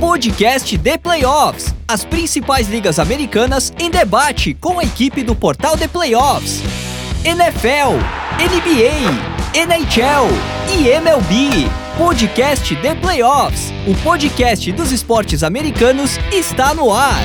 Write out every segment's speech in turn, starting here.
podcast The Playoffs. As principais ligas americanas em debate com a equipe do portal The Playoffs. NFL, NBA, NHL e MLB. Podcast The Playoffs. O podcast dos esportes americanos está no ar.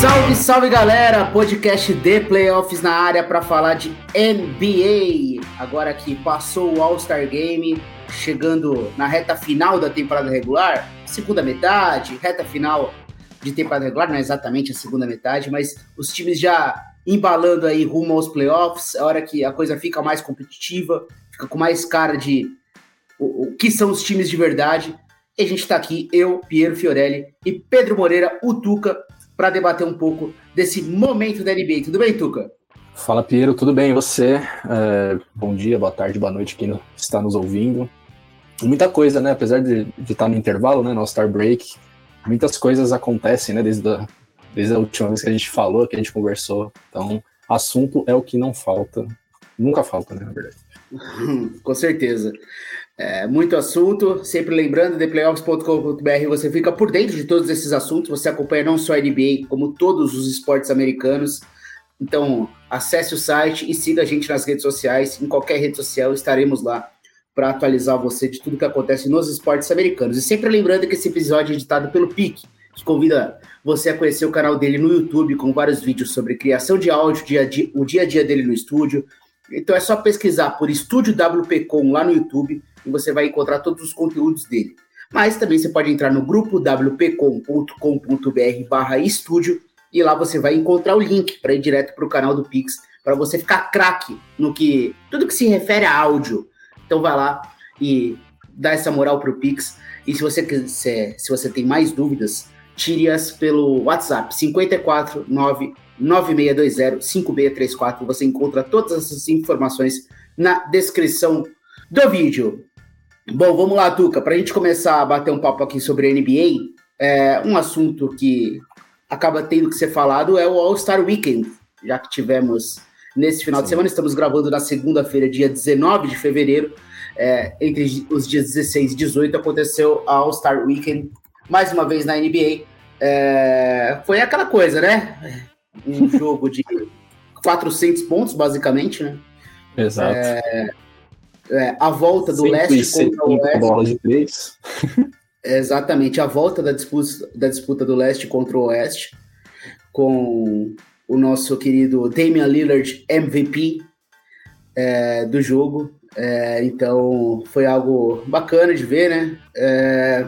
Salve, salve galera! Podcast The Playoffs na área para falar de NBA. Agora que passou o All-Star Game, chegando na reta final da temporada regular, segunda metade, reta final de temporada regular, não é exatamente a segunda metade, mas os times já embalando aí rumo aos playoffs, é hora que a coisa fica mais competitiva, fica com mais cara de o, o que são os times de verdade. E a gente está aqui, eu, Piero Fiorelli e Pedro Moreira, o Tuca, para debater um pouco desse momento da NBA. Tudo bem, Tuca? Fala, Piero, tudo bem? E você? É, bom dia, boa tarde, boa noite, quem está nos ouvindo. Muita coisa, né? Apesar de, de estar no intervalo, né? No Star Break, muitas coisas acontecem, né? Desde a, desde a última vez que a gente falou, que a gente conversou. Então, assunto é o que não falta. Nunca falta, né? Na verdade. Com certeza. É, muito assunto. Sempre lembrando, theplayoffs.com.br, você fica por dentro de todos esses assuntos. Você acompanha não só a NBA, como todos os esportes americanos. Então, acesse o site e siga a gente nas redes sociais. Em qualquer rede social estaremos lá para atualizar você de tudo que acontece nos esportes americanos. E sempre lembrando que esse episódio é editado pelo PIC, que convida você a conhecer o canal dele no YouTube com vários vídeos sobre criação de áudio, dia dia, o dia a dia dele no estúdio. Então é só pesquisar por Estúdio WPcom lá no YouTube e você vai encontrar todos os conteúdos dele. Mas também você pode entrar no grupo wpcom.com.br barra estúdio e lá você vai encontrar o link para ir direto para o canal do Pix, para você ficar craque no que tudo que se refere a áudio. Então vai lá e dá essa moral para o Pix. E se você quiser, se você tem mais dúvidas, tire-as pelo WhatsApp 549 9620 5634. Você encontra todas essas informações na descrição do vídeo. Bom, vamos lá, Tuca. Para a gente começar a bater um papo aqui sobre a NBA, é, um assunto que acaba tendo que ser falado é o All-Star Weekend, já que tivemos nesse final Sim. de semana. Estamos gravando na segunda-feira, dia 19 de fevereiro. É, entre os dias 16 e 18 aconteceu a All-Star Weekend, mais uma vez na NBA. É, foi aquela coisa, né? Um jogo de 400 pontos, basicamente, né? Exato. É, é a volta do leste contra o oeste. Bola de três. Exatamente, a volta da disputa, da disputa do leste contra o oeste, com o nosso querido Damian Lillard MVP é, do jogo. É, então foi algo bacana de ver, né? É,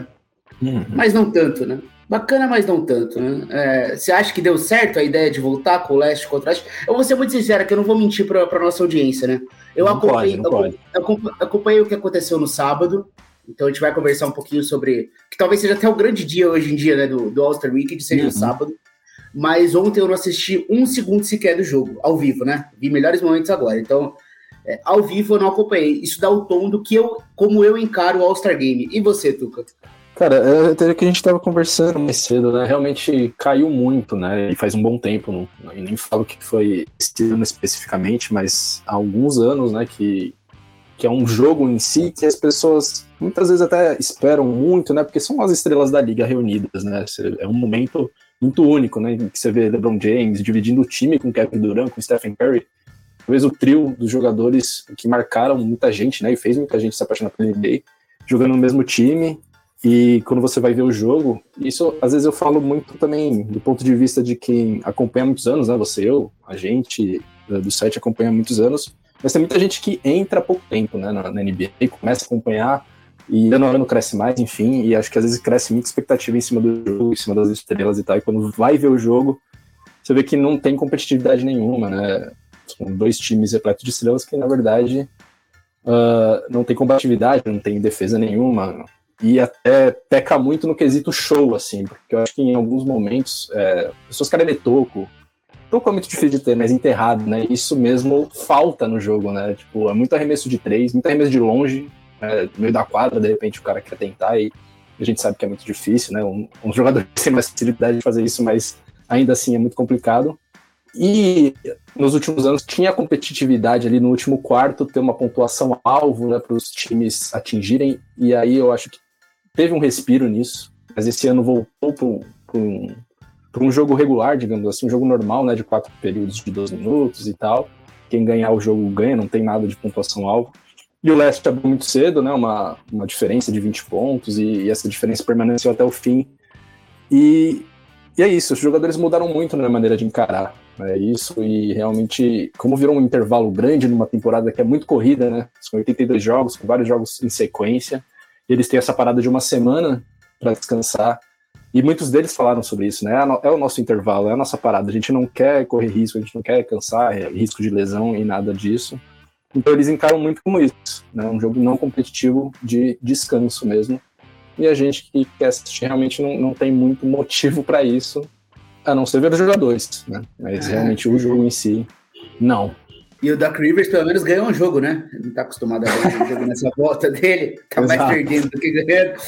uhum. Mas não tanto, né? Bacana, mas não tanto, né? É, você acha que deu certo a ideia de voltar com o leste contra o oeste? Eu vou ser muito sincero, que eu não vou mentir para a nossa audiência, né? Eu não acompanhei, pode, eu, acompanhei o que aconteceu no sábado, então a gente vai conversar um pouquinho sobre. Que talvez seja até o grande dia hoje em dia, né? Do, do All-Star Weekend, seja uhum. sábado. Mas ontem eu não assisti um segundo sequer do jogo, ao vivo, né? Vi melhores momentos agora. Então, é, ao vivo eu não acompanhei. Isso dá o tom do que eu, como eu encaro o All-Star Game. E você, Tuca? Cara, é até que a gente estava conversando mais cedo, né? Realmente caiu muito, né? E faz um bom tempo, não, nem falo que foi esse ano especificamente, mas há alguns anos, né? Que, que é um jogo em si que as pessoas muitas vezes até esperam muito, né? Porque são as estrelas da liga reunidas, né? É um momento muito único, né? Que você vê LeBron James dividindo o time com Kevin Durant, com Stephen Curry. Talvez o trio dos jogadores que marcaram muita gente, né? E fez muita gente se apaixonar pelo NBA, jogando no mesmo time. E quando você vai ver o jogo, isso às vezes eu falo muito também do ponto de vista de quem acompanha há muitos anos, né? Você, eu, a gente do site acompanha há muitos anos mas tem muita gente que entra há pouco tempo né, na, na NBA, começa a acompanhar e ano a ano cresce mais, enfim, e acho que às vezes cresce muita expectativa em cima do jogo, em cima das estrelas e tal, e quando vai ver o jogo, você vê que não tem competitividade nenhuma, né? São dois times repletos de estrelas que, na verdade, uh, não tem combatividade, não tem defesa nenhuma, e até peca muito no quesito show, assim, porque eu acho que em alguns momentos, é, pessoas querem ver toco, É muito difícil de ter, mas enterrado, né? Isso mesmo falta no jogo, né? Tipo, é muito arremesso de três, muito arremesso de longe, né? no meio da quadra, de repente o cara quer tentar e a gente sabe que é muito difícil, né? Um, um jogador tem mais facilidade de fazer isso, mas ainda assim é muito complicado. E nos últimos anos tinha competitividade ali no último quarto, ter uma pontuação alvo né, para os times atingirem, e aí eu acho que teve um respiro nisso, mas esse ano voltou para um, um jogo regular, digamos assim, um jogo normal, né, de quatro períodos de 12 minutos e tal. Quem ganhar o jogo ganha, não tem nada de pontuação alvo. E o Leste abriu muito cedo, né, uma, uma diferença de 20 pontos, e, e essa diferença permaneceu até o fim. E, e é isso, os jogadores mudaram muito na maneira de encarar é isso, e realmente, como virou um intervalo grande numa temporada que é muito corrida, né? São 82 jogos, com vários jogos em sequência, eles têm essa parada de uma semana para descansar. E muitos deles falaram sobre isso, né? É, é o nosso intervalo, é a nossa parada. A gente não quer correr risco, a gente não quer cansar, é risco de lesão e nada disso. Então eles encaram muito como isso, né? Um jogo não competitivo de descanso mesmo. E a gente que quer assistir realmente não, não tem muito motivo para isso, a não ser ver os jogadores, né? Mas é. realmente o jogo em si, não. E o Duck Rivers pelo menos ganhou um jogo, né? Ele não tá acostumado a ganhar um jogo nessa volta dele, tá Exato. mais perdendo do que ganhando.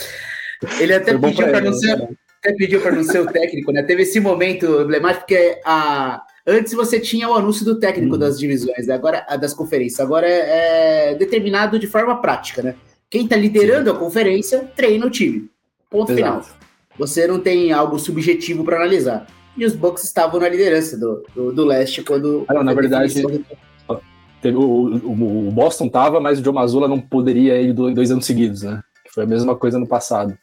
Ele até pediu para não ser, né? Até pediu para não ser o técnico, né? Teve esse momento emblemático porque a antes você tinha o anúncio do técnico hum. das divisões, agora das conferências, agora é, é, determinado de forma prática, né? Quem tá liderando Sim. a conferência treina o time. Ponto Exato. final. Você não tem algo subjetivo para analisar e os Bucks estavam na liderança do, do, do leste quando. Ah, não, na verdade. Teve, o, o, o, Boston tava, mas o Joe Mazzulla não poderia ir dois anos seguidos, né? Foi a mesma coisa no passado.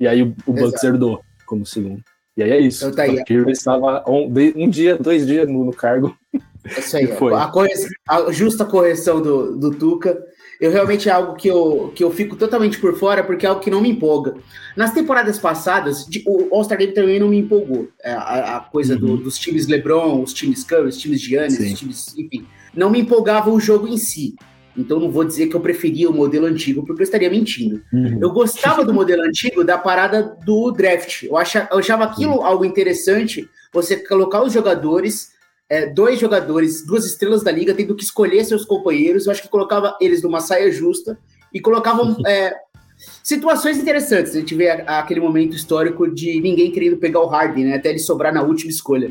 E aí o, o Bucks herdou como segundo. E aí é isso. Então, tá aí. O estava um, um, dia, dois dias no, no cargo. É isso aí. A, correção, a, justa correção do, do Tuca eu realmente é algo que eu, que eu fico totalmente por fora, porque é algo que não me empolga. Nas temporadas passadas, o All-Star Game também não me empolgou. É, a, a coisa uhum. do, dos times LeBron, os times Curry, os times Giannis, os times, enfim. Não me empolgava o jogo em si. Então não vou dizer que eu preferia o modelo antigo, porque eu estaria mentindo. Uhum. Eu gostava do modelo antigo da parada do draft. Eu achava, eu achava aquilo uhum. algo interessante, você colocar os jogadores é, dois jogadores, duas estrelas da liga, tendo que escolher seus companheiros. Eu acho que colocava eles numa saia justa e colocavam é, situações interessantes. A gente vê aquele momento histórico de ninguém querendo pegar o Harden, né? Até ele sobrar na última escolha.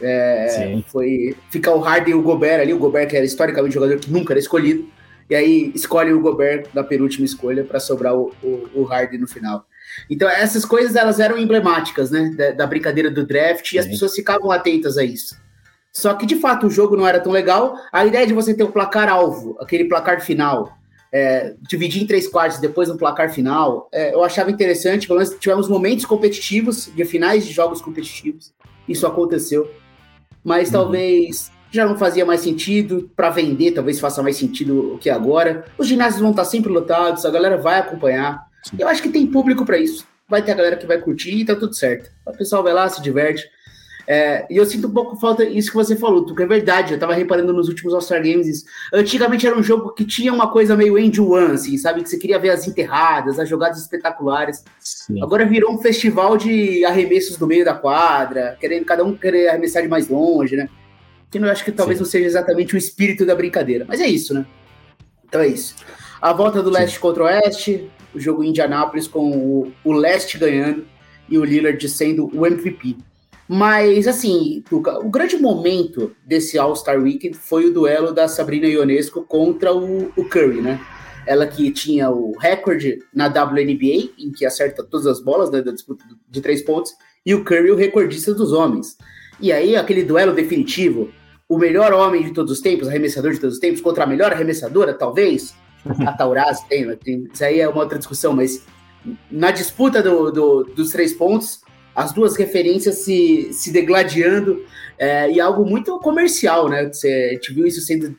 É, foi ficar o Harden e o Gobert ali, o Gobert que era historicamente um jogador que nunca era escolhido, e aí escolhe o Gobert da penúltima escolha para sobrar o, o, o, Harden no final. Então essas coisas elas eram emblemáticas, né, da, da brincadeira do draft Sim. e as pessoas ficavam atentas a isso. Só que de fato o jogo não era tão legal. A ideia de você ter um placar alvo, aquele placar final, é, dividir em três quartos depois no placar final, é, eu achava interessante. Pelo menos tivemos momentos competitivos, de finais de jogos competitivos. Isso aconteceu. Mas uhum. talvez já não fazia mais sentido. Para vender, talvez faça mais sentido o que agora. Os ginásios vão estar sempre lotados, a galera vai acompanhar. Sim. Eu acho que tem público para isso. Vai ter a galera que vai curtir e tá tudo certo. O pessoal vai lá, se diverte. É, e eu sinto um pouco falta isso que você falou, porque é verdade, eu tava reparando nos últimos All-Star Games isso. Antigamente era um jogo que tinha uma coisa meio end one, assim, sabe? Que você queria ver as enterradas, as jogadas espetaculares. Sim. Agora virou um festival de arremessos do meio da quadra, querendo cada um querer arremessar de mais longe, né? Que eu acho que talvez Sim. não seja exatamente o espírito da brincadeira, mas é isso, né? Então é isso. A volta do leste Sim. contra o oeste, o jogo em Indianápolis com o, o leste ganhando e o Lillard sendo o MVP. Mas, assim, Tuca, o grande momento desse All-Star Weekend foi o duelo da Sabrina Ionesco contra o, o, Curry, né? Ela que tinha o recorde na WNBA, em que acerta todas as bolas né, da disputa de três pontos, e o Curry o recordista dos homens. E aí, aquele duelo definitivo, o melhor homem de todos os tempos, arremessador de todos os tempos, contra a melhor arremessadora, talvez, a Tauraz tem, tem, isso aí é uma outra discussão, mas na disputa do, do, dos três pontos, as duas referências se, se degladiando é, e algo muito comercial, né? Você, a gente viu isso sendo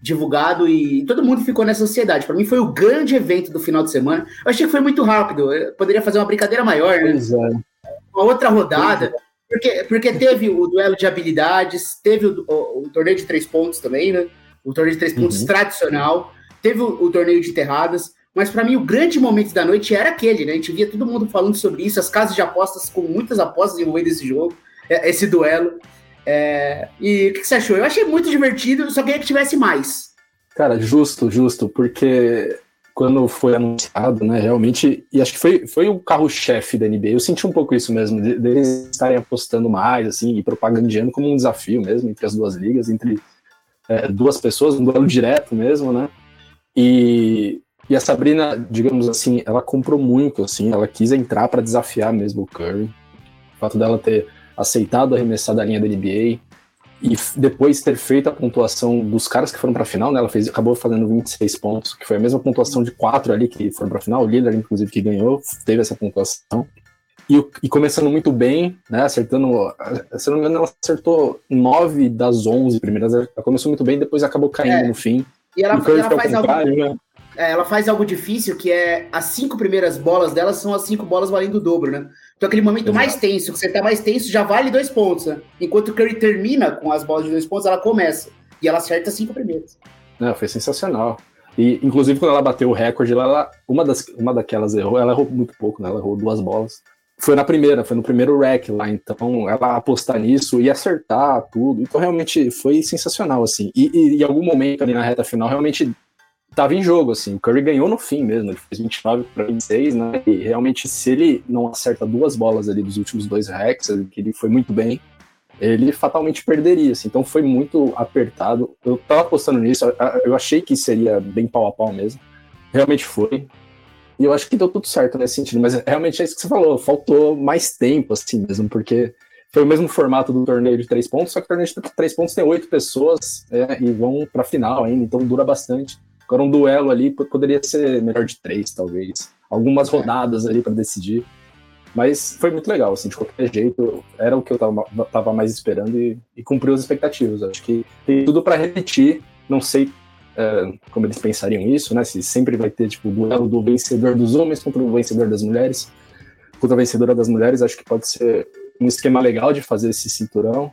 divulgado e todo mundo ficou nessa ansiedade. Para mim foi o grande evento do final de semana. Eu achei que foi muito rápido. Eu poderia fazer uma brincadeira maior, né? É. Uma outra rodada. Porque, porque teve o duelo de habilidades, teve o, o, o torneio de três pontos também, né? O torneio de três pontos uhum. tradicional, teve o, o torneio de terradas. Mas para mim o grande momento da noite era aquele, né? A gente via todo mundo falando sobre isso, as casas de apostas com muitas apostas envolvendo esse jogo, é, esse duelo. É... E o que você achou? Eu achei muito divertido, só queria que tivesse mais. Cara, justo, justo, porque quando foi anunciado, né, realmente, e acho que foi, foi o carro-chefe da NBA, eu senti um pouco isso mesmo, deles de estarem apostando mais, assim, e propagandeando como um desafio mesmo entre as duas ligas, entre é, duas pessoas, um duelo direto mesmo, né, e, e a Sabrina, digamos assim, ela comprou muito, assim, ela quis entrar para desafiar mesmo o Curry, o fato dela ter aceitado arremessar da linha da NBA, e depois ter feito a pontuação dos caras que foram para a final, né? Ela fez, acabou fazendo 26 pontos, que foi a mesma pontuação de quatro ali que foram para a final. O líder, inclusive, que ganhou, teve essa pontuação. E, e, começando muito bem, né? Acertando, se não me engano, ela acertou nove das onze primeiras. Ela começou muito bem, depois acabou caindo é. no fim. E ela, e ela faz algo, né? É, ela faz algo difícil, que é as cinco primeiras bolas dela são as cinco bolas valendo o dobro, né? Então, aquele momento Exato. mais tenso, que você tá mais tenso, já vale dois pontos, né? Enquanto o Curry termina com as bolas de dois pontos, ela começa. E ela acerta as cinco primeiras. Não, foi sensacional. E, inclusive, quando ela bateu o recorde, ela, uma, das, uma daquelas errou, ela errou muito pouco, né? Ela errou duas bolas. Foi na primeira, foi no primeiro rack lá, então ela apostar nisso e acertar tudo. Então, realmente, foi sensacional, assim. E, e em algum momento ali na reta final, realmente tava em jogo, assim. O Curry ganhou no fim mesmo, ele fez 29 para 26, né? E realmente, se ele não acerta duas bolas ali dos últimos dois hacks, que ele foi muito bem, ele fatalmente perderia, assim. Então foi muito apertado. Eu tava apostando nisso, eu achei que seria bem pau a pau mesmo. Realmente foi. E eu acho que deu tudo certo nesse sentido, mas realmente é isso que você falou, faltou mais tempo, assim mesmo, porque foi o mesmo formato do torneio de três pontos, só que o torneio de três pontos tem oito pessoas é, e vão para final ainda, então dura bastante. Agora um duelo ali poderia ser melhor de três, talvez. Algumas é. rodadas ali para decidir. Mas foi muito legal, assim, de qualquer jeito, era o que eu tava, tava mais esperando e, e cumpriu as expectativas. Acho que tem tudo para repetir, não sei é, como eles pensariam isso, né? Se sempre vai ter, tipo, o duelo do vencedor dos homens contra o vencedor das mulheres, contra a vencedora das mulheres, acho que pode ser um esquema legal de fazer esse cinturão,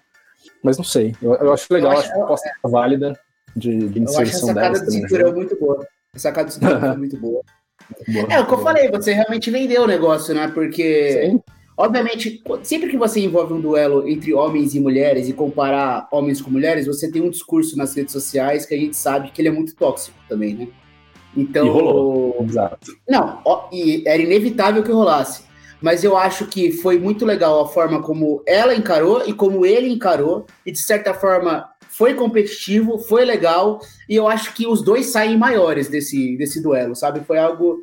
mas não sei. Eu, eu acho legal, eu acho, acho que a aposta é válida de, de inserção Eu acho a sacada do cinturão muito boa. A sacada do cinturão foi muito boa. Muito é, o que eu falei, você realmente vendeu o negócio, né? Porque, Sim. obviamente, sempre que você envolve um duelo entre homens e mulheres e comparar homens com mulheres, você tem um discurso nas redes sociais que a gente sabe que ele é muito tóxico também, né? Então. E rolou. Exato. Não, ó, e era inevitável que rolasse. Mas eu acho que foi muito legal a forma como ela encarou e como ele encarou, e de certa forma foi competitivo, foi legal, e eu acho que os dois saem maiores desse, desse duelo, sabe? Foi algo.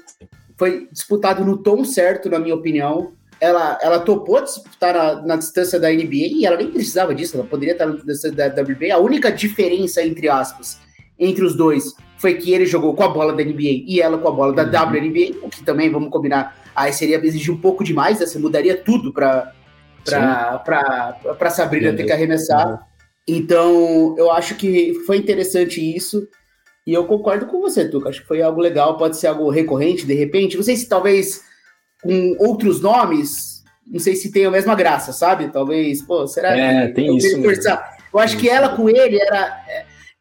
Foi disputado no tom certo, na minha opinião. Ela, ela topou disputar na, na distância da NBA e ela nem precisava disso, ela poderia estar na distância da WNBA. A única diferença, entre aspas, entre os dois foi que ele jogou com a bola da NBA e ela com a bola da uhum. WNBA, o que também, vamos combinar, aí seria exigir um pouco demais, né? você mudaria tudo para Sabrina ter que arremessar. Então, eu acho que foi interessante isso. E eu concordo com você, Tuca. Acho que foi algo legal, pode ser algo recorrente, de repente. Não sei se talvez com outros nomes, não sei se tem a mesma graça, sabe? Talvez, pô, será é, que. Tem isso. Eu acho que ela com ele era.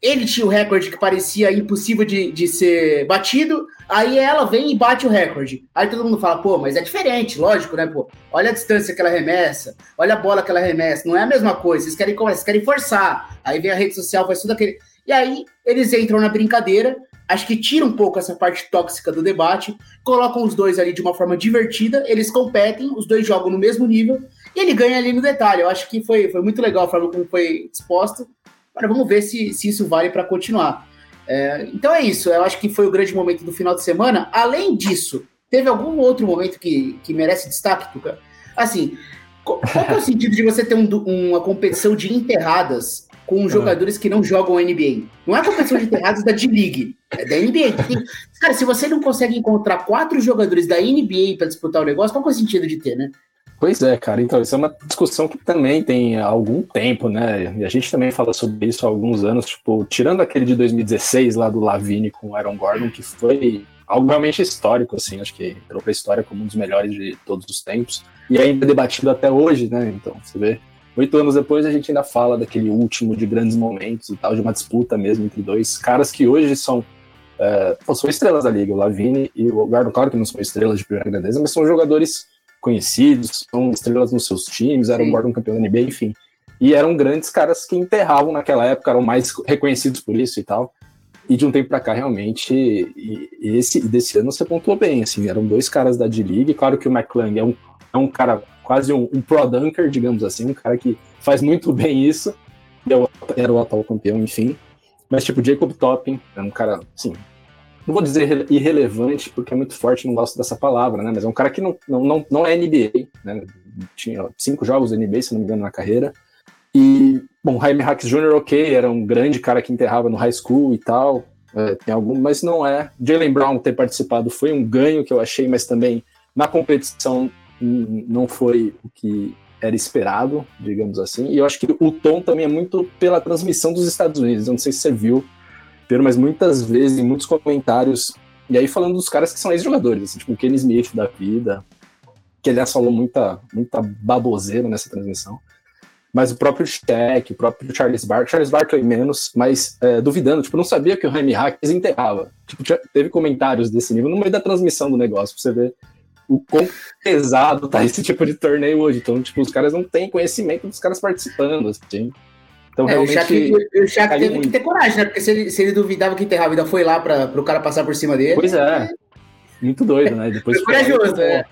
Ele tinha o recorde que parecia impossível de, de ser batido, aí ela vem e bate o recorde. Aí todo mundo fala, pô, mas é diferente, lógico, né, pô? Olha a distância que ela remessa, olha a bola que ela remessa, não é a mesma coisa, vocês querem, vocês querem forçar. Aí vem a rede social, faz tudo aquele. E aí eles entram na brincadeira, acho que tira um pouco essa parte tóxica do debate, colocam os dois ali de uma forma divertida, eles competem, os dois jogam no mesmo nível, e ele ganha ali no detalhe. Eu acho que foi, foi muito legal a forma como foi exposta. Agora vamos ver se, se isso vale para continuar. É, então é isso, eu acho que foi o grande momento do final de semana. Além disso, teve algum outro momento que, que merece destaque, Tuca? Assim, qual, qual é o sentido de você ter um, uma competição de enterradas com jogadores que não jogam NBA? Não é a competição de enterradas da D-League, é da NBA. cara, se você não consegue encontrar quatro jogadores da NBA para disputar o negócio, qual é o sentido de ter, né? Pois é, cara. Então, isso é uma discussão que também tem algum tempo, né? E a gente também fala sobre isso há alguns anos, tipo, tirando aquele de 2016 lá do Lavine com o Aaron Gordon, que foi algo realmente histórico, assim, acho que entrou pra história como um dos melhores de todos os tempos, e ainda debatido até hoje, né? Então, você vê, oito anos depois a gente ainda fala daquele último de grandes momentos e tal, de uma disputa mesmo entre dois caras que hoje são. É, são estrelas da liga, o Lavine e o Gordon, claro que não são estrelas de primeira grandeza, mas são jogadores conhecidos, são estrelas nos seus times, eram Gordon campeão da NBA, enfim. E eram grandes caras que enterravam naquela época, eram mais reconhecidos por isso e tal. E de um tempo para cá, realmente, e, e esse desse ano você pontuou bem, assim, eram dois caras da D-League, claro que o McClung é um, é um cara quase um, um pro dunker, digamos assim, um cara que faz muito bem isso, era o atual campeão, enfim, mas tipo, Jacob Topping é um cara, assim, não vou dizer irrelevante, porque é muito forte, não gosto dessa palavra, né, mas é um cara que não, não, não, não é NBA, né, tinha cinco jogos NBA, se não me engano, na carreira, e, bom, Jaime Hacks Jr., ok, era um grande cara que enterrava no high school e tal, é, tem algum, mas não é. Jalen Brown ter participado foi um ganho que eu achei, mas também na competição não foi o que era esperado, digamos assim. E eu acho que o tom também é muito pela transmissão dos Estados Unidos. Eu não sei se você viu, Mas muitas vezes, em muitos comentários, e aí falando dos caras que são ex-jogadores, assim, tipo o Kenny Smith da vida, que aliás falou muita, muita baboseira nessa transmissão mas o próprio Shaq, o próprio Charles Barkley, Charles Barkley menos, mas é, duvidando, tipo, não sabia que o Jaime Hackers enterrava. Tipo, teve comentários desse nível no meio da transmissão do negócio, pra você ver o quão pesado tá esse tipo de torneio hoje. Então, tipo, os caras não têm conhecimento dos caras participando, assim. Então, é, realmente. O Shaq, teve muito. que ter coragem, né? Porque se ele, se ele duvidava que enterrava, ainda foi lá para o cara passar por cima dele. Pois é. Muito doido, né? Depois foi corajoso, é.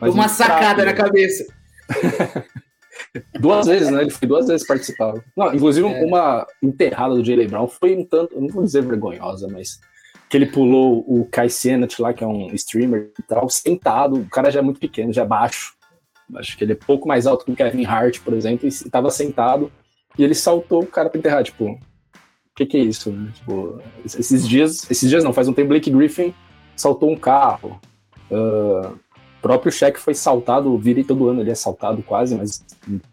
Uma sacada na cabeça. duas vezes, né? Ele foi duas vezes participar. Não, inclusive, é. uma enterrada do Jalen Brown foi um tanto, não vou dizer vergonhosa, mas que ele pulou o Kai Cenat lá, que é um streamer e tal, sentado. O cara já é muito pequeno, já é baixo. Acho que ele é pouco mais alto que o Kevin Hart, por exemplo, e estava sentado. E ele saltou o cara pra enterrar, tipo, o que, que é isso? Né? Tipo, esses dias, esses dias não, faz um tempo Blake Griffin saltou um carro. Uh, próprio cheque foi saltado, vira todo ano ele é saltado quase, mas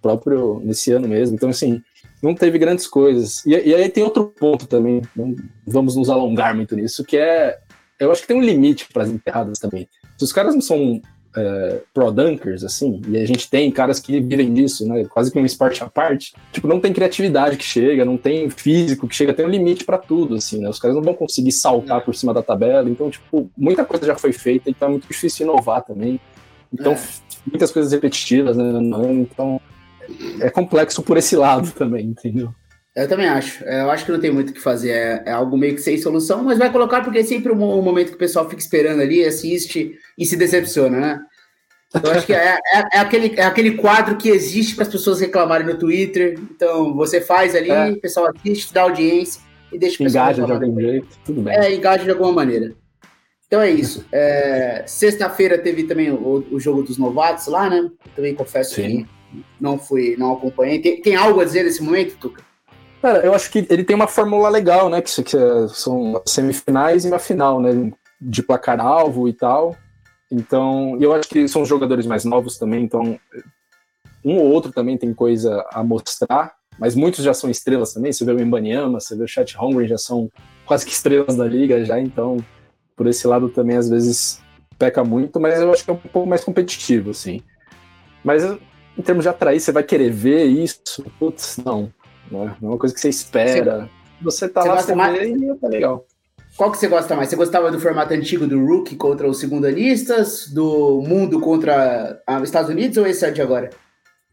próprio nesse ano mesmo. Então, assim, não teve grandes coisas. E, e aí tem outro ponto também, não vamos nos alongar muito nisso, que é. Eu acho que tem um limite para as enterradas também. Se os caras não são é, pro-dunkers, assim, e a gente tem caras que vivem disso, né? Quase que um esporte à parte. Tipo, não tem criatividade que chega, não tem físico que chega, tem um limite para tudo, assim, né? Os caras não vão conseguir saltar por cima da tabela, então, tipo, muita coisa já foi feita, então é muito difícil inovar também. Então, é. muitas coisas repetitivas, né? Então, é complexo por esse lado também, entendeu? Eu também acho. É, eu acho que não tem muito o que fazer. É, é, algo meio que sem solução, mas vai colocar porque é sempre um, um momento que o pessoal fica esperando ali, assiste e se decepciona, né? Eu acho que é, é, é, aquele, é aquele quadro que existe para as pessoas reclamarem no Twitter. Então, você faz ali, é. o pessoal assiste, dá audiência e deixa o pessoal. Engaja de algum jeito, tudo bem. É, engaja de alguma maneira. Então é isso. É, Sexta-feira teve também o, o, jogo dos novatos lá, né? Também confesso Sim. que não fui, não acompanhei. Tem, tem algo a dizer nesse momento, Tuca? Cara, eu acho que ele tem uma fórmula legal, né? Que, que são semifinais e uma final, né? De placar alvo e tal. Então, eu acho que são jogadores mais novos também, então um ou outro também tem coisa a mostrar, mas muitos já são estrelas também. Você vê o Embanyama, você vê o Chat Hungry, já são quase que estrelas da liga já, então por esse lado também às vezes peca muito, mas eu acho que é um pouco mais competitivo, assim. Mas em termos de atrair, você vai querer ver isso? Putz, não. Não é uma coisa que você espera. Você, você tá você lá, você mais... e tá legal. Qual que você gosta mais? Você gostava do formato antigo do Rookie contra os segundanistas, do mundo contra os Estados Unidos ou esse é de agora?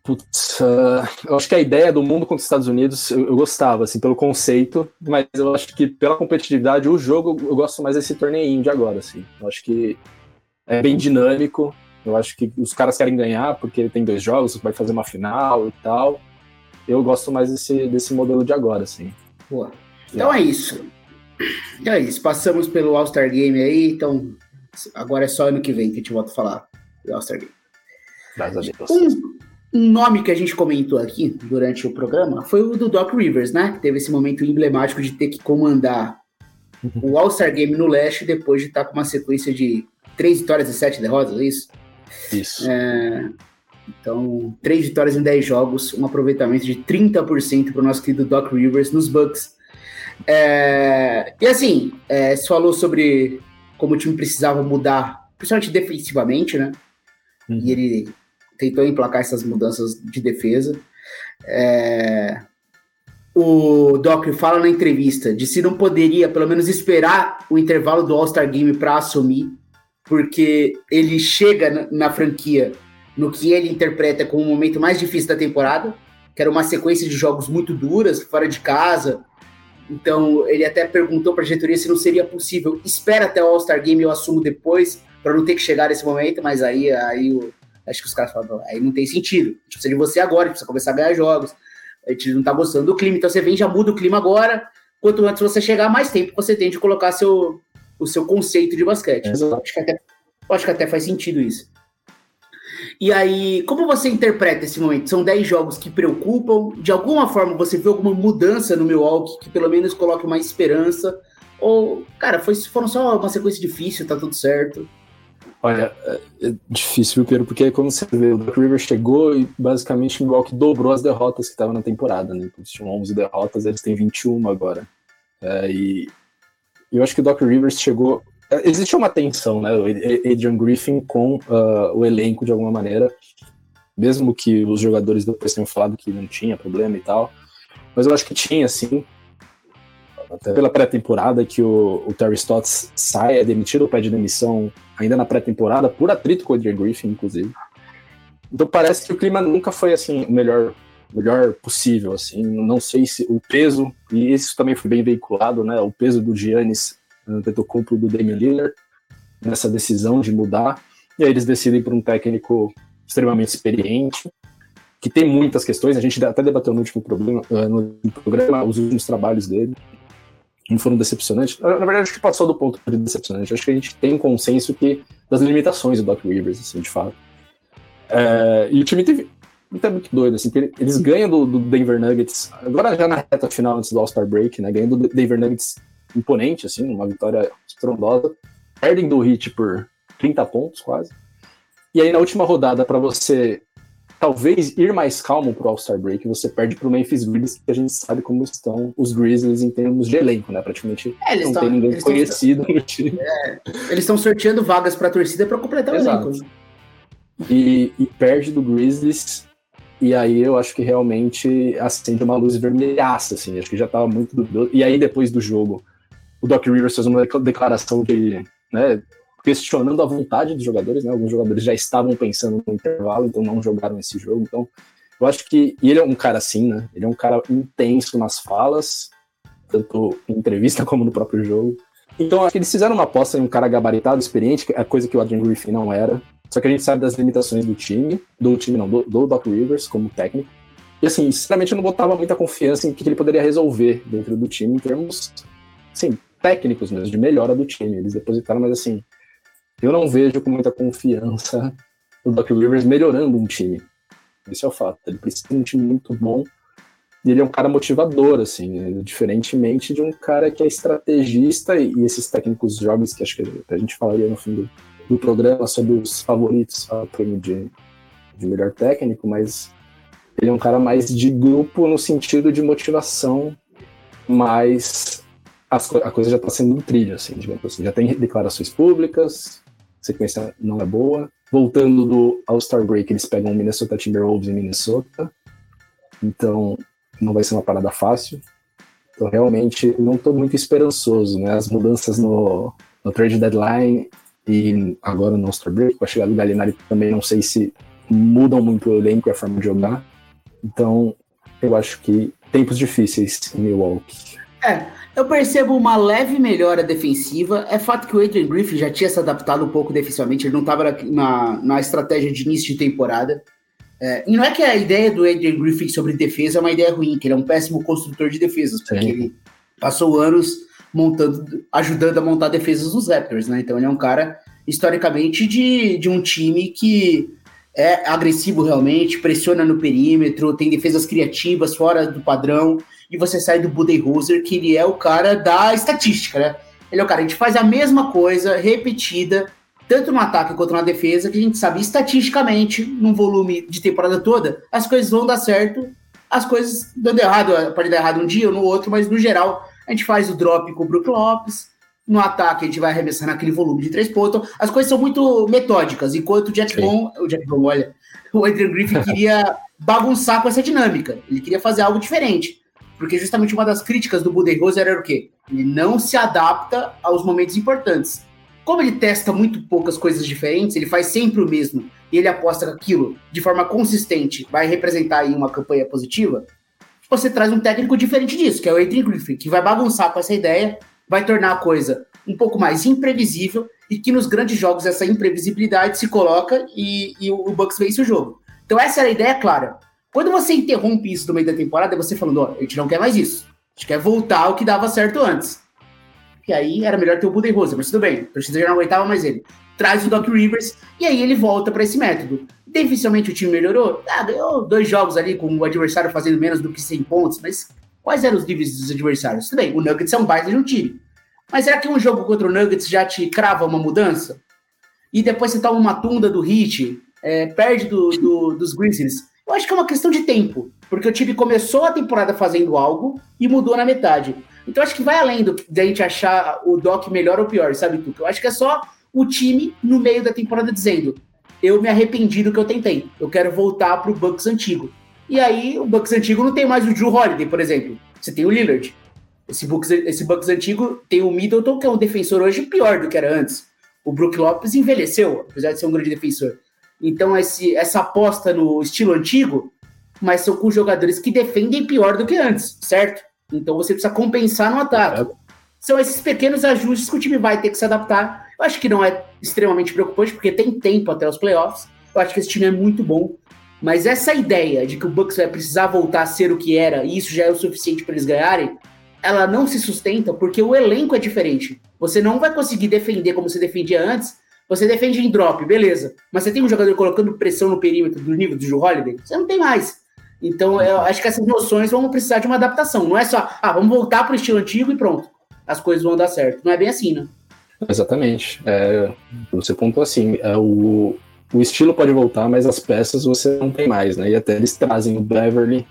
Putz, uh, eu acho que a ideia do mundo contra os Estados Unidos eu, eu, gostava, assim, pelo conceito, mas eu acho que pela competitividade, o jogo, eu gosto mais desse torneio de agora, assim. Eu acho que é bem dinâmico, eu acho que os caras querem ganhar porque ele tem dois jogos, vai fazer uma final e tal. Eu gosto mais desse, desse modelo de agora, assim. Boa. Então é isso. Então é isso. Passamos pelo All-Star Game aí, então agora é só ano que vem que a gente volta a falar do All-Star Game. Um, um nome que a gente comentou aqui durante o programa foi o do Doc Rivers, né? Que teve esse momento emblemático de ter que comandar o All-Star Game no leste depois de estar com uma sequência de três vitórias e sete derrotas, é isso? Isso. É, então, três vitórias em dez jogos, um aproveitamento de 30% para o nosso querido Doc Rivers nos Bucks. É, e assim, é, você falou sobre como o time precisava mudar, principalmente defensivamente, né? Uhum. E ele tentou emplacar essas mudanças de defesa. É, o Doc fala na entrevista de se não poderia, pelo menos, esperar o intervalo do All-Star Game para assumir, porque ele chega na, na, franquia no que ele interpreta como o momento mais difícil da temporada, que era uma sequência de jogos muito duras, fora de casa, Então, ele até perguntou para a diretoria se não seria possível. Espera até o All-Star Game, eu assumo depois, para não ter que chegar nesse momento, mas aí, aí acho que os caras falam, aí não tem sentido. A gente precisa de você agora, a gente precisa começar a ganhar jogos. A gente não tá gostando do clima, então você vem já muda o clima agora. Quanto antes você chegar, mais tempo você tem de colocar seu, o seu conceito de basquete. É. Acho, que até, acho que até faz sentido isso. E aí, como você interpreta esse momento? São 10 jogos que preocupam? De alguma forma você vê alguma mudança no Milwaukee que pelo menos coloque uma esperança? Ou, cara, foi, foram só uma sequência difícil, tá tudo certo? Olha, é, é difícil, Pedro, porque quando você vê, o Doc Rivers chegou e basicamente o Milwaukee dobrou as derrotas que estavam na temporada, né? Eles tinham 11 derrotas, eles têm 21 agora. É, e eu acho que o Doc Rivers chegou existe uma tensão, né? O Adrian Griffin com uh, o elenco de alguma maneira, mesmo que os jogadores depois tenham falado que não tinha problema e tal, mas eu acho que tinha sim. Até pela pré-temporada que o, o, Terry Stotts sai, é demitido, pede demissão ainda na pré-temporada, por atrito com o Adrian Griffin, inclusive. Então parece que o clima nunca foi assim o melhor, melhor possível, assim. Não sei se o peso, e isso também foi bem veiculado, né? O peso do Giannis no Tetocumpo do Damian Lillard, nessa decisão de mudar. E aí eles decidem por um técnico extremamente experiente, que tem muitas questões. A gente até debateu no último problema, eh, no programa os últimos trabalhos dele. Não foram decepcionantes. Na verdade, acho que passou do ponto de decepcionante. Acho que a gente tem um consenso que das limitações do Doc Rivers, assim, de fato. É, e o time teve. É muito doido, assim, eles ganham do, do, Denver Nuggets, agora já na reta final antes do All-Star Break, né? Ganham do Denver Nuggets imponente, assim, uma vitória estrondosa. Perdem do Hit por 30 pontos, quase. E aí, na última rodada, para você talvez ir mais calmo pro All-Star Break, você perde pro Memphis Grizzlies, que a gente sabe como estão os Grizzlies em termos de elenco, né? Praticamente é, não tão, tem ninguém conhecido tão, no time. É, eles estão sorteando vagas pra torcida para completar Exato. o elenco. E, e, perde do Grizzlies, e aí eu acho que realmente acende uma luz vermelhaça, assim, acho que já tava muito duvidoso. E aí depois do jogo, o Doc Rivers fez uma declaração de, né, questionando a vontade dos jogadores, né? Alguns jogadores já estavam pensando no intervalo, então não jogaram esse jogo. Então, eu acho que ele é um cara assim, né? Ele é um cara intenso nas falas, tanto em entrevista como no próprio jogo. Então, acho que eles fizeram uma aposta em um cara gabaritado, experiente, é coisa que o Adrian Griffin não era. Só que a gente sabe das limitações do time, do time não, do, do Doc Rivers como técnico. E assim, sinceramente, eu não botava muita confiança em que ele poderia resolver dentro do time em termos, assim, técnicos mesmo, de melhora do time. Eles depositaram, mas assim, eu não vejo com muita confiança o Doc Rivers melhorando um time. Esse é o fato. Ele precisa de um time muito bom e ele é um cara motivador, assim, né? diferentemente de um cara que é estrategista e, esses técnicos jovens que acho que a gente falaria no fim do, do programa sobre os favoritos ao prêmio de, de melhor técnico, mas ele é um cara mais de grupo no sentido de motivação, mais as, a coisa já está sendo um trilho, assim, digamos assim. Já tem declarações públicas, sequência não é boa. Voltando do All-Star Break, eles pegam o Minnesota Timberwolves em Minnesota. Então, não vai ser uma parada fácil. Então, realmente, não estou muito esperançoso, né? As mudanças no, no trade deadline e agora no All-Star Break, com a chegada do Gallinari, também não sei se mudam muito o elenco e a forma de jogar. Então, eu acho que tempos difíceis em Milwaukee. É, eu percebo uma leve melhora defensiva. É fato que o Adrian Griffin já tinha se adaptado um pouco defensivamente, ele não estava na, na estratégia de início de temporada. É, e não é que a ideia do Adrian Griffin sobre defesa é uma ideia ruim, que ele é um péssimo construtor de defesas, porque Sim. ele passou anos montando, ajudando a montar defesas dos Raptors, né? Então ele é um cara, historicamente, de, de um time que é agressivo realmente, pressiona no perímetro, tem defesas criativas fora do padrão e você sai do Budenholzer, que ele é o cara da estatística, né? Ele é o cara, a gente faz a mesma coisa, repetida, tanto no ataque quanto na defesa, que a gente sabe estatisticamente, num volume de temporada toda, as coisas vão dar certo, as coisas dando errado, pode dar errado um dia ou no outro, mas no geral, a gente faz o drop com o Brook Lopes, no ataque a gente vai arremessar naquele volume de três pontos, então, as coisas são muito metódicas, enquanto o Jack Bond, o Jack Bond, olha, o Adrian Griffin queria bagunçar com essa dinâmica, ele queria fazer algo diferente. Porque justamente uma das críticas do Budenholzer era o quê? Ele não se adapta aos momentos importantes. Como ele testa muito poucas coisas diferentes, ele faz sempre o mesmo e ele aposta que aquilo, de forma consistente, vai representar aí uma campanha positiva. você traz um técnico diferente disso, que é o Adrian Griffin, que vai bagunçar com essa ideia, vai tornar a coisa um pouco mais imprevisível e que nos grandes jogos essa imprevisibilidade se coloca e, e o Bucks vence o jogo. Então essa era a ideia clara. Quando você interrompe isso no meio da temporada, você falando, ó, a gente não quer mais isso. A gente quer voltar ao que dava certo antes. Que aí era melhor ter o Budenholzer, mas tudo bem, a torcida já não aguentava mais ele. Traz o Doc Rivers e aí ele volta para esse método. Dificilmente o time melhorou. Ah, ganhou dois jogos ali com o adversário fazendo menos do que 100 pontos, mas quais eram os níveis dos adversários? Tudo bem, o Nuggets é um baita de um time. Mas será que um jogo contra o Nuggets já te crava uma mudança? E depois você toma uma tunda do Heat, é, perde do, do, dos Grizzlies. Eu acho que é uma questão de tempo, porque o time começou a temporada fazendo algo e mudou na metade. Então acho que vai além do da gente achar o Doc melhor ou pior, sabe, Tuca? Eu acho que é só o time no meio da temporada dizendo: eu me arrependi do que eu tentei, eu quero voltar pro Bucks antigo. E aí o Bucks antigo não tem mais o Drew Holiday, por exemplo. Você tem o Lillard. Esse Bucks, esse Bucks antigo tem o Middleton, que é um defensor hoje pior do que era antes. O Brook Lopes envelheceu, apesar de ser um grande defensor. Então, esse, essa aposta no estilo antigo, mas são com jogadores que defendem pior do que antes, certo? Então você precisa compensar no ataque. É. São esses pequenos ajustes que o time vai ter que se adaptar. Eu acho que não é extremamente preocupante, porque tem tempo até os playoffs. Eu acho que esse time é muito bom. Mas essa ideia de que o Bucks vai precisar voltar a ser o que era, e isso já é o suficiente para eles ganharem, ela não se sustenta porque o elenco é diferente. Você não vai conseguir defender como você defendia antes. Você defende em drop, beleza. Mas você tem um jogador colocando pressão no perímetro do nível do Joe Holiday? Você não tem mais. Então, eu acho que essas noções vão precisar de uma adaptação. Não é só, ah, vamos voltar para o estilo antigo e pronto. As coisas vão dar certo. Não é bem assim, né? Exatamente. É, você pontuou assim, é, o, o estilo pode voltar, mas as peças você não tem mais, né? E até eles trazem o Beverly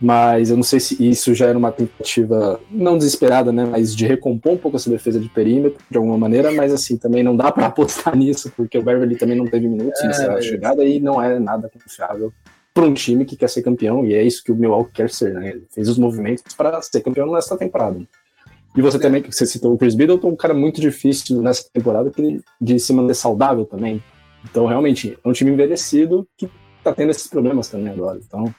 mas eu não sei se isso já era uma tentativa, não desesperada, né, mas de recompor um pouco essa defesa de perímetro, de alguma maneira, mas assim, também não dá para apostar nisso, porque o Beverly também não teve minutos é, nessa chegada e não é nada confiável para um time que quer ser campeão, e é isso que o Milwaukee quer ser, né, ele fez os movimentos para ser campeão nessa temporada. E você é. também, que você citou o Chris Middleton, um cara muito difícil nessa temporada que de se manter saudável também. Então, realmente, é um time envelhecido que tá tendo esses problemas também agora. Então,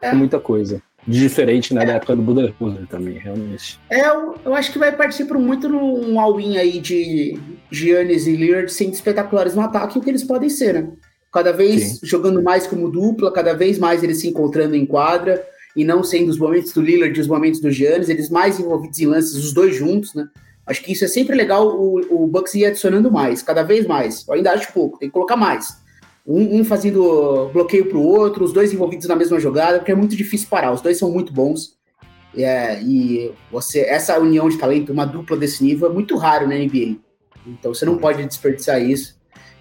é. muita coisa. Diferente né, é. da época do Budenholzer também, realmente. É, eu, eu, acho que vai partir por muito num all-in aí de Giannis e Lillard sendo espetaculares no ataque, o que eles podem ser, né? Cada vez Sim. jogando mais como dupla, cada vez mais eles se encontrando em quadra, e não sendo os momentos do Lillard e os momentos do Giannis, eles mais envolvidos em lances, os dois juntos, né? Acho que isso é sempre legal o, o Bucks ir adicionando mais, cada vez mais. Eu ainda acho pouco, tem que colocar mais um, um fazendo bloqueio para o outro, os dois envolvidos na mesma jogada, porque é muito difícil parar. Os dois são muito bons. É, e você, essa união de talento, uma dupla desse nível, é muito raro na NBA. Então você não pode desperdiçar isso.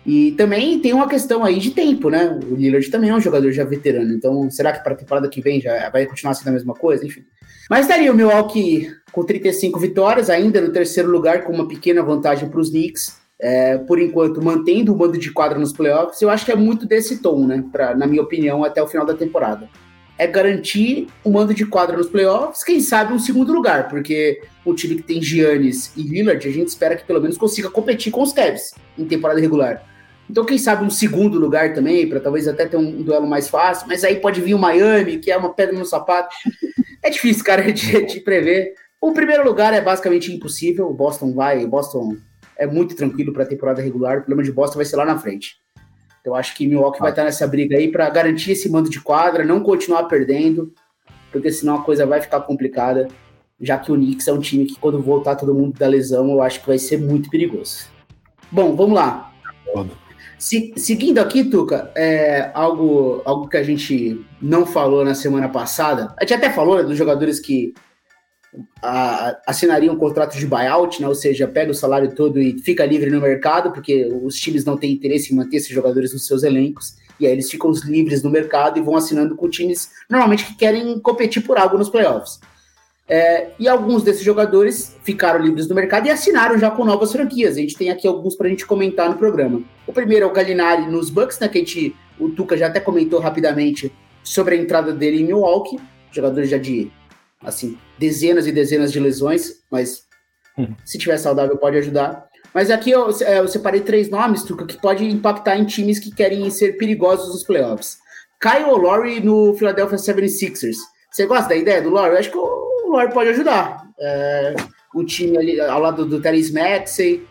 E também tem uma questão aí de tempo, né? O Lillard também é um jogador já veterano. Então, será que para a temporada que vem já vai continuar sendo a mesma coisa? Enfim. Mas daria o Milwaukee com 35 vitórias, ainda no terceiro lugar, com uma pequena vantagem para os Knicks é, por enquanto, mantendo o mando de quadra nos playoffs, eu acho que é muito desse tom, né? Pra, na minha opinião, até o final da temporada. É garantir o mando de quadra nos playoffs, quem sabe um segundo lugar, porque o time que tem Giannis e Lillard, a gente espera que pelo menos consiga competir com os Cavs em temporada regular. Então, quem sabe um segundo lugar também, para talvez até ter um duelo mais fácil, mas aí pode vir o Miami, que é uma pedra no sapato. É difícil, cara, de, de prever. O primeiro lugar é basicamente impossível. O Boston vai, Boston é muito tranquilo para a temporada regular. O problema de Boston vai ser lá na frente. Então acho que Milwaukee ah. vai estar nessa briga aí para garantir esse mando de quadra, não continuar perdendo, porque senão a coisa vai ficar complicada, já que o Knicks é um time que quando voltar todo mundo da lesão, eu acho que vai ser muito perigoso. Bom, vamos lá. Se, seguindo aqui, Tuca, é, algo, algo que a gente não falou na semana passada, a gente até falou né, dos jogadores que a, assinariam um contrato de buyout, né? ou seja, pega o salário todo e fica livre no mercado, porque os times não têm interesse em manter esses jogadores nos seus elencos, e aí eles ficam livres no mercado e vão assinando com times normalmente que querem competir por algo nos playoffs. É, e alguns desses jogadores ficaram livres no mercado e assinaram já com novas franquias. A gente tem aqui alguns para a gente comentar no programa. O primeiro é o Gallinari nos Bucks, né, que a gente, o Tuca já até comentou rapidamente sobre a entrada dele em Milwaukee, jogador já de assim, dezenas e dezenas de lesões, mas hum. se tiver saudável pode ajudar. Mas aqui eu, é, eu separei três nomes, Tuca, que pode impactar em times que querem ser perigosos nos playoffs. Kyle Lowry no Philadelphia 76ers. Você gosta da ideia do Lore? Eu acho que o Lore pode ajudar. É, o time ali ao lado do Terence Maxey,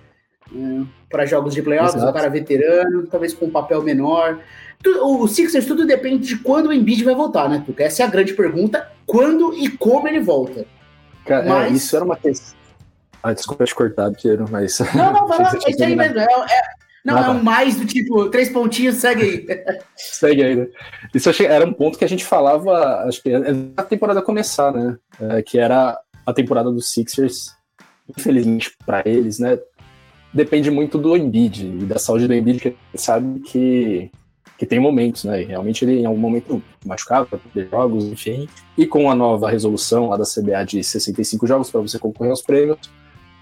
é, para jogos de playoffs, um cara veterano, talvez com um papel menor. O Sixers tudo depende de quando o Embiid vai voltar, né, Porque Essa é a grande pergunta: quando e como ele volta. Cara, é, mas... é, isso era uma questão. Ah, desculpa te cortar, Piero, mas. Não, não, vai lá, é isso aí mesmo. É, é, não, ah, é um mais do tipo, três pontinhos, segue aí. segue aí, né? Isso achei, era um ponto que a gente falava, acho que a temporada começar, né? É, que era a temporada dos Sixers, infelizmente para eles, né? Depende muito do Embiid e da saúde do Embiid, que a gente sabe que que tem momentos, né? realmente ele em algum momento machucava para perder jogos, enfim. E com a nova resolução lá da CBA de 65 jogos para você concorrer aos prêmios,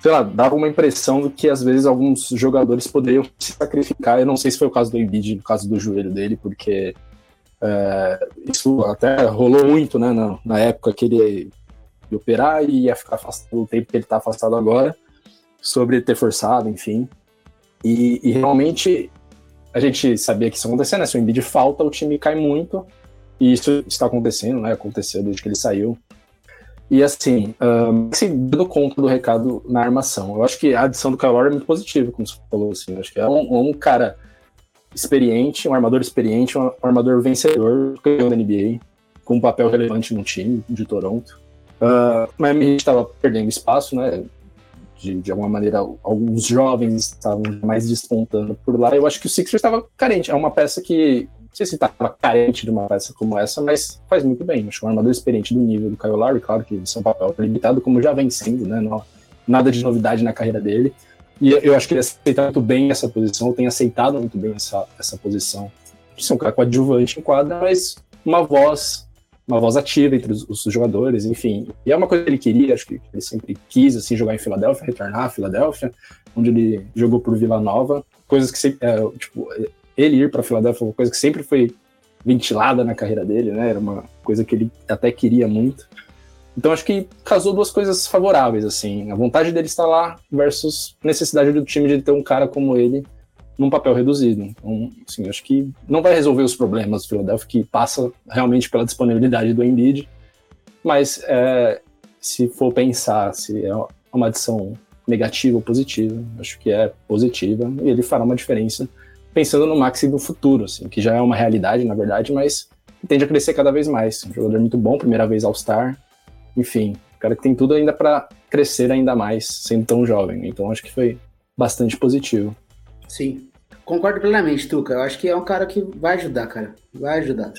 sei lá, dava uma impressão do que às vezes alguns jogadores poderiam se sacrificar. Eu não sei se foi o caso do Embiid, no caso do joelho dele, porque é, isso até rolou muito, né? Na, na, época que ele ia operar e ia ficar afastado o tempo que ele está afastado agora, sobre ter forçado, enfim. E, e realmente a gente sabia que isso acontecia, né? Se o Embiid falta, o time cai muito. E isso está acontecendo, né? Aconteceu desde que ele saiu. E assim, assim, dando conta do recado na armação. Eu acho que a adição do Kyle é muito positiva, como você falou, assim. Eu acho que é um, um, cara experiente, um armador experiente, um armador vencedor, campeão da NBA, com um papel relevante no time de Toronto. Uh, gente estava perdendo espaço, né? De, de alguma maneira, alguns jovens estavam mais despontando por lá. Eu acho que o Sixers estava carente. É uma peça que, não sei se estava carente de uma peça como essa, mas faz muito bem. Acho que um armador experiente do nível do Kyle Lowry, claro que isso é um papel limitado, como já vem sendo, né? Não, nada de novidade na carreira dele. E eu acho que ele aceita muito bem essa posição, tem aceitado muito bem essa, essa posição. De ser um cara coadjuvante em quadra, mas uma voz uma voz ativa entre os, os, jogadores, enfim. E é uma coisa que ele queria, acho que ele sempre quis assim, jogar em Filadélfia, retornar a Filadélfia, onde ele jogou por Vila Nova. Coisas que sempre, é, tipo, ele ir para Filadélfia foi uma coisa que sempre foi ventilada na carreira dele, né? Era uma coisa que ele até queria muito. Então acho que casou duas coisas favoráveis, assim, a vontade dele estar lá versus necessidade do time de ter um cara como ele num papel reduzido. Então, assim, acho que não vai resolver os problemas do Philadelphia, que passa realmente pela disponibilidade do Embiid, mas é, se for pensar se é uma adição negativa ou positiva, acho que é positiva, e ele fará uma diferença pensando no Maxi do futuro, assim, que já é uma realidade, na verdade, mas tende a crescer cada vez mais. Um jogador muito bom, primeira vez All-Star, enfim, cara que tem tudo ainda para crescer ainda mais, sendo tão jovem. Então acho que foi bastante positivo. Sim, concordo plenamente, Tuca. Eu acho que é um cara que vai ajudar, cara. Vai ajudar.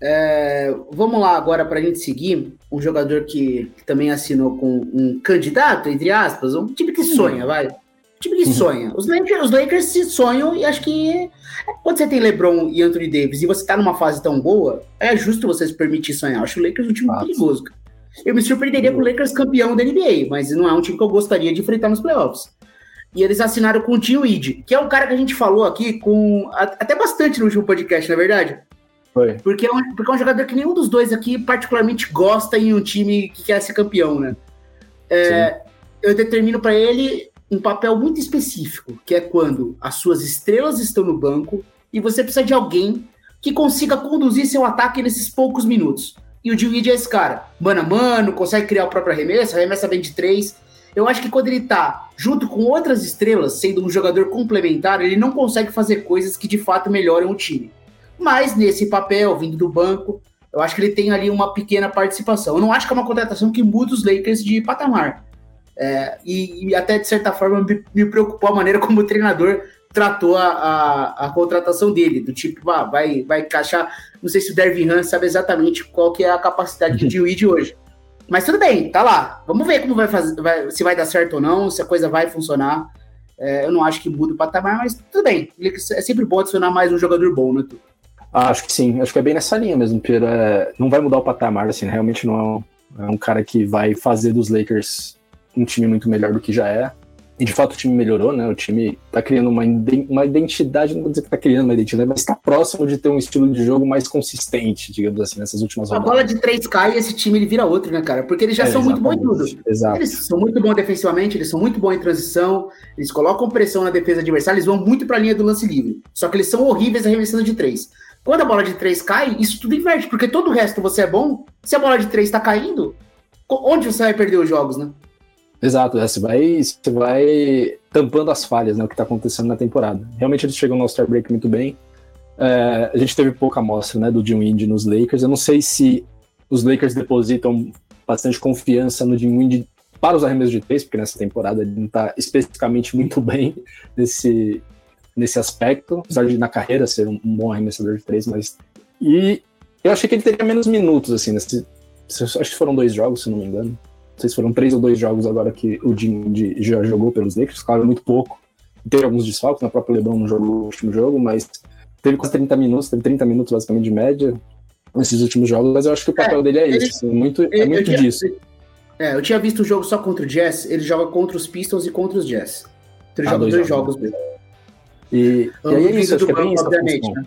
É, vamos lá agora para a gente seguir. Um jogador que, que, também assinou com um candidato, entre aspas, um time que sonha, vai. Um time que uhum. sonha. Os Lakers, os Lakers se sonham e acho que quando você tem LeBron e Anthony Davis e você tá numa fase tão boa, é justo você se permitir sonhar. Eu acho o Lakers um time Nossa. perigoso. Eu me surpreenderia com o Lakers campeão da NBA, mas não é um time que eu gostaria de enfrentar nos playoffs. E eles assinaram com o Tio Id, que é um cara que a gente falou aqui com até bastante no último podcast, na é verdade. Foi. Porque é, um, porque é um jogador que nenhum dos dois aqui particularmente gosta em um time que quer ser campeão, né? É, eu determino para ele um papel muito específico, que é quando as suas estrelas estão no banco e você precisa de alguém que consiga conduzir seu ataque nesses poucos minutos. E o Dewey é esse cara. Mano a mano, consegue criar o próprio arremesso, arremessa bem de três. Eu acho que quando ele tá junto com outras estrelas, sendo um jogador complementar, ele não consegue fazer coisas que de fato melhoram o time. Mas nesse papel, vindo do banco, eu acho que ele tem ali uma pequena participação. Eu não acho que é uma contratação que muda os Lakers de patamar. É, e, e, até de certa forma me, me, preocupou a maneira como o treinador tratou a, a, a contratação dele, do tipo, ah, vai, vai encaixar. Não sei se o Dervin Hans sabe exatamente qual que é a capacidade de de hoje. Mas tudo bem, tá lá. Vamos ver como vai fazer, vai, se vai dar certo ou não, se a coisa vai funcionar. É, eu não acho que muda o patamar, mas tudo bem. É sempre bom adicionar mais um jogador bom, né, tu? Ah, acho que sim, acho que é bem nessa linha mesmo, Pedro. É, não vai mudar o patamar, assim, realmente não é um, é um cara que vai fazer dos Lakers um time muito melhor do que já é. E de fato o time melhorou, né? O time tá criando uma, uma identidade, não vou dizer que tá criando uma identidade, mas tá próximo de ter um estilo de jogo mais consistente, digamos assim, nessas últimas rodadas. A bola de 3 cai e esse time ele vira outro, né, cara? Porque eles já é, são muito bons em tudo. Exato. Eles são muito bons defensivamente, eles são muito bons em transição, eles colocam pressão na defesa adversária, eles vão muito pra linha do lance livre. Só que eles são horríveis arremessando de 3. Quando a bola de três cai, isso tudo inverte, porque todo o resto você é bom. Se a bola de três tá caindo, onde você vai perder os jogos, né? Exato, é, você vai, você vai tampando as falhas, né, o que tá acontecendo na temporada. Realmente eles chegam no All-Star Break muito bem. É, a gente teve pouca amostra, né, do Jim Wind nos Lakers. Eu não sei se os Lakers depositam bastante confiança no Jim Wind para os arremessos de três, porque nessa temporada ele não tá especificamente muito bem nesse, nesse aspecto, apesar de na carreira ser um, um bom arremessador de três, mas. E eu achei que ele teria menos minutos, assim, nesse, acho que foram dois jogos, se não me engano. Não sei se foram três ou dois jogos agora que o Jim já jogou pelos Lakers, claro, muito pouco. Teve alguns desfalques, na própria LeBron não jogou o último jogo, mas teve quase 30 minutos, teve 30 minutos basicamente de média nesses últimos jogos, mas eu acho que o papel é, dele é ele, esse, assim, muito, ele, é muito tinha, disso. É, eu tinha visto o jogo só contra o Jazz, ele joga contra os Pistons e contra os Jazz. Então ele ah, joga dois, dois jogos mesmo. E, e aí é isso, acho que é bem obviamente, né?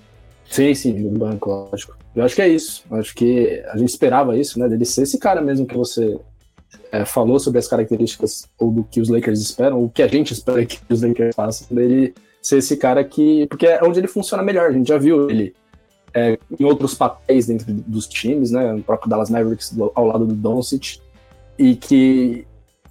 Sim, sim, do banco, lógico. Eu acho que é isso. Eu acho que a gente esperava isso, né? Dele ser esse cara mesmo que você é, falou sobre as características ou do que os Lakers esperam, ou o que a gente espera que os Lakers façam, dele ser esse cara que. Porque é onde ele funciona melhor. A gente já viu ele é, em outros papéis dentro dos times, né? O próprio Dallas Mavericks ao lado do Doncic. E que,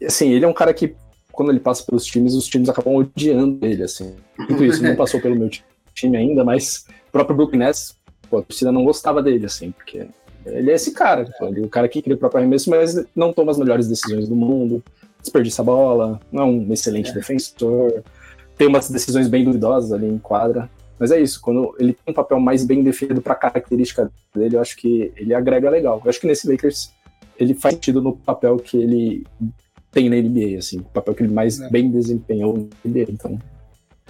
assim, ele é um cara que, quando ele passa pelos times, os times acabam odiando ele, assim. Tudo isso não passou pelo meu time ainda, mas o próprio Brooklyn Nets, pô, a torcida não gostava dele, assim, porque ele é esse cara, ele é o cara que cria o próprio arremesso, mas não toma as melhores decisões do mundo, desperdiça a bola, não é um excelente é. defensor, tem umas decisões bem duvidosas ali em quadra. Mas é isso, quando ele tem um papel mais bem definido para a característica dele, eu acho que ele agrega legal. Eu acho que nesse Lakers ele faz sentido no papel que ele tem na NBA, assim, o papel que ele mais é. bem desempenhou na NBA, então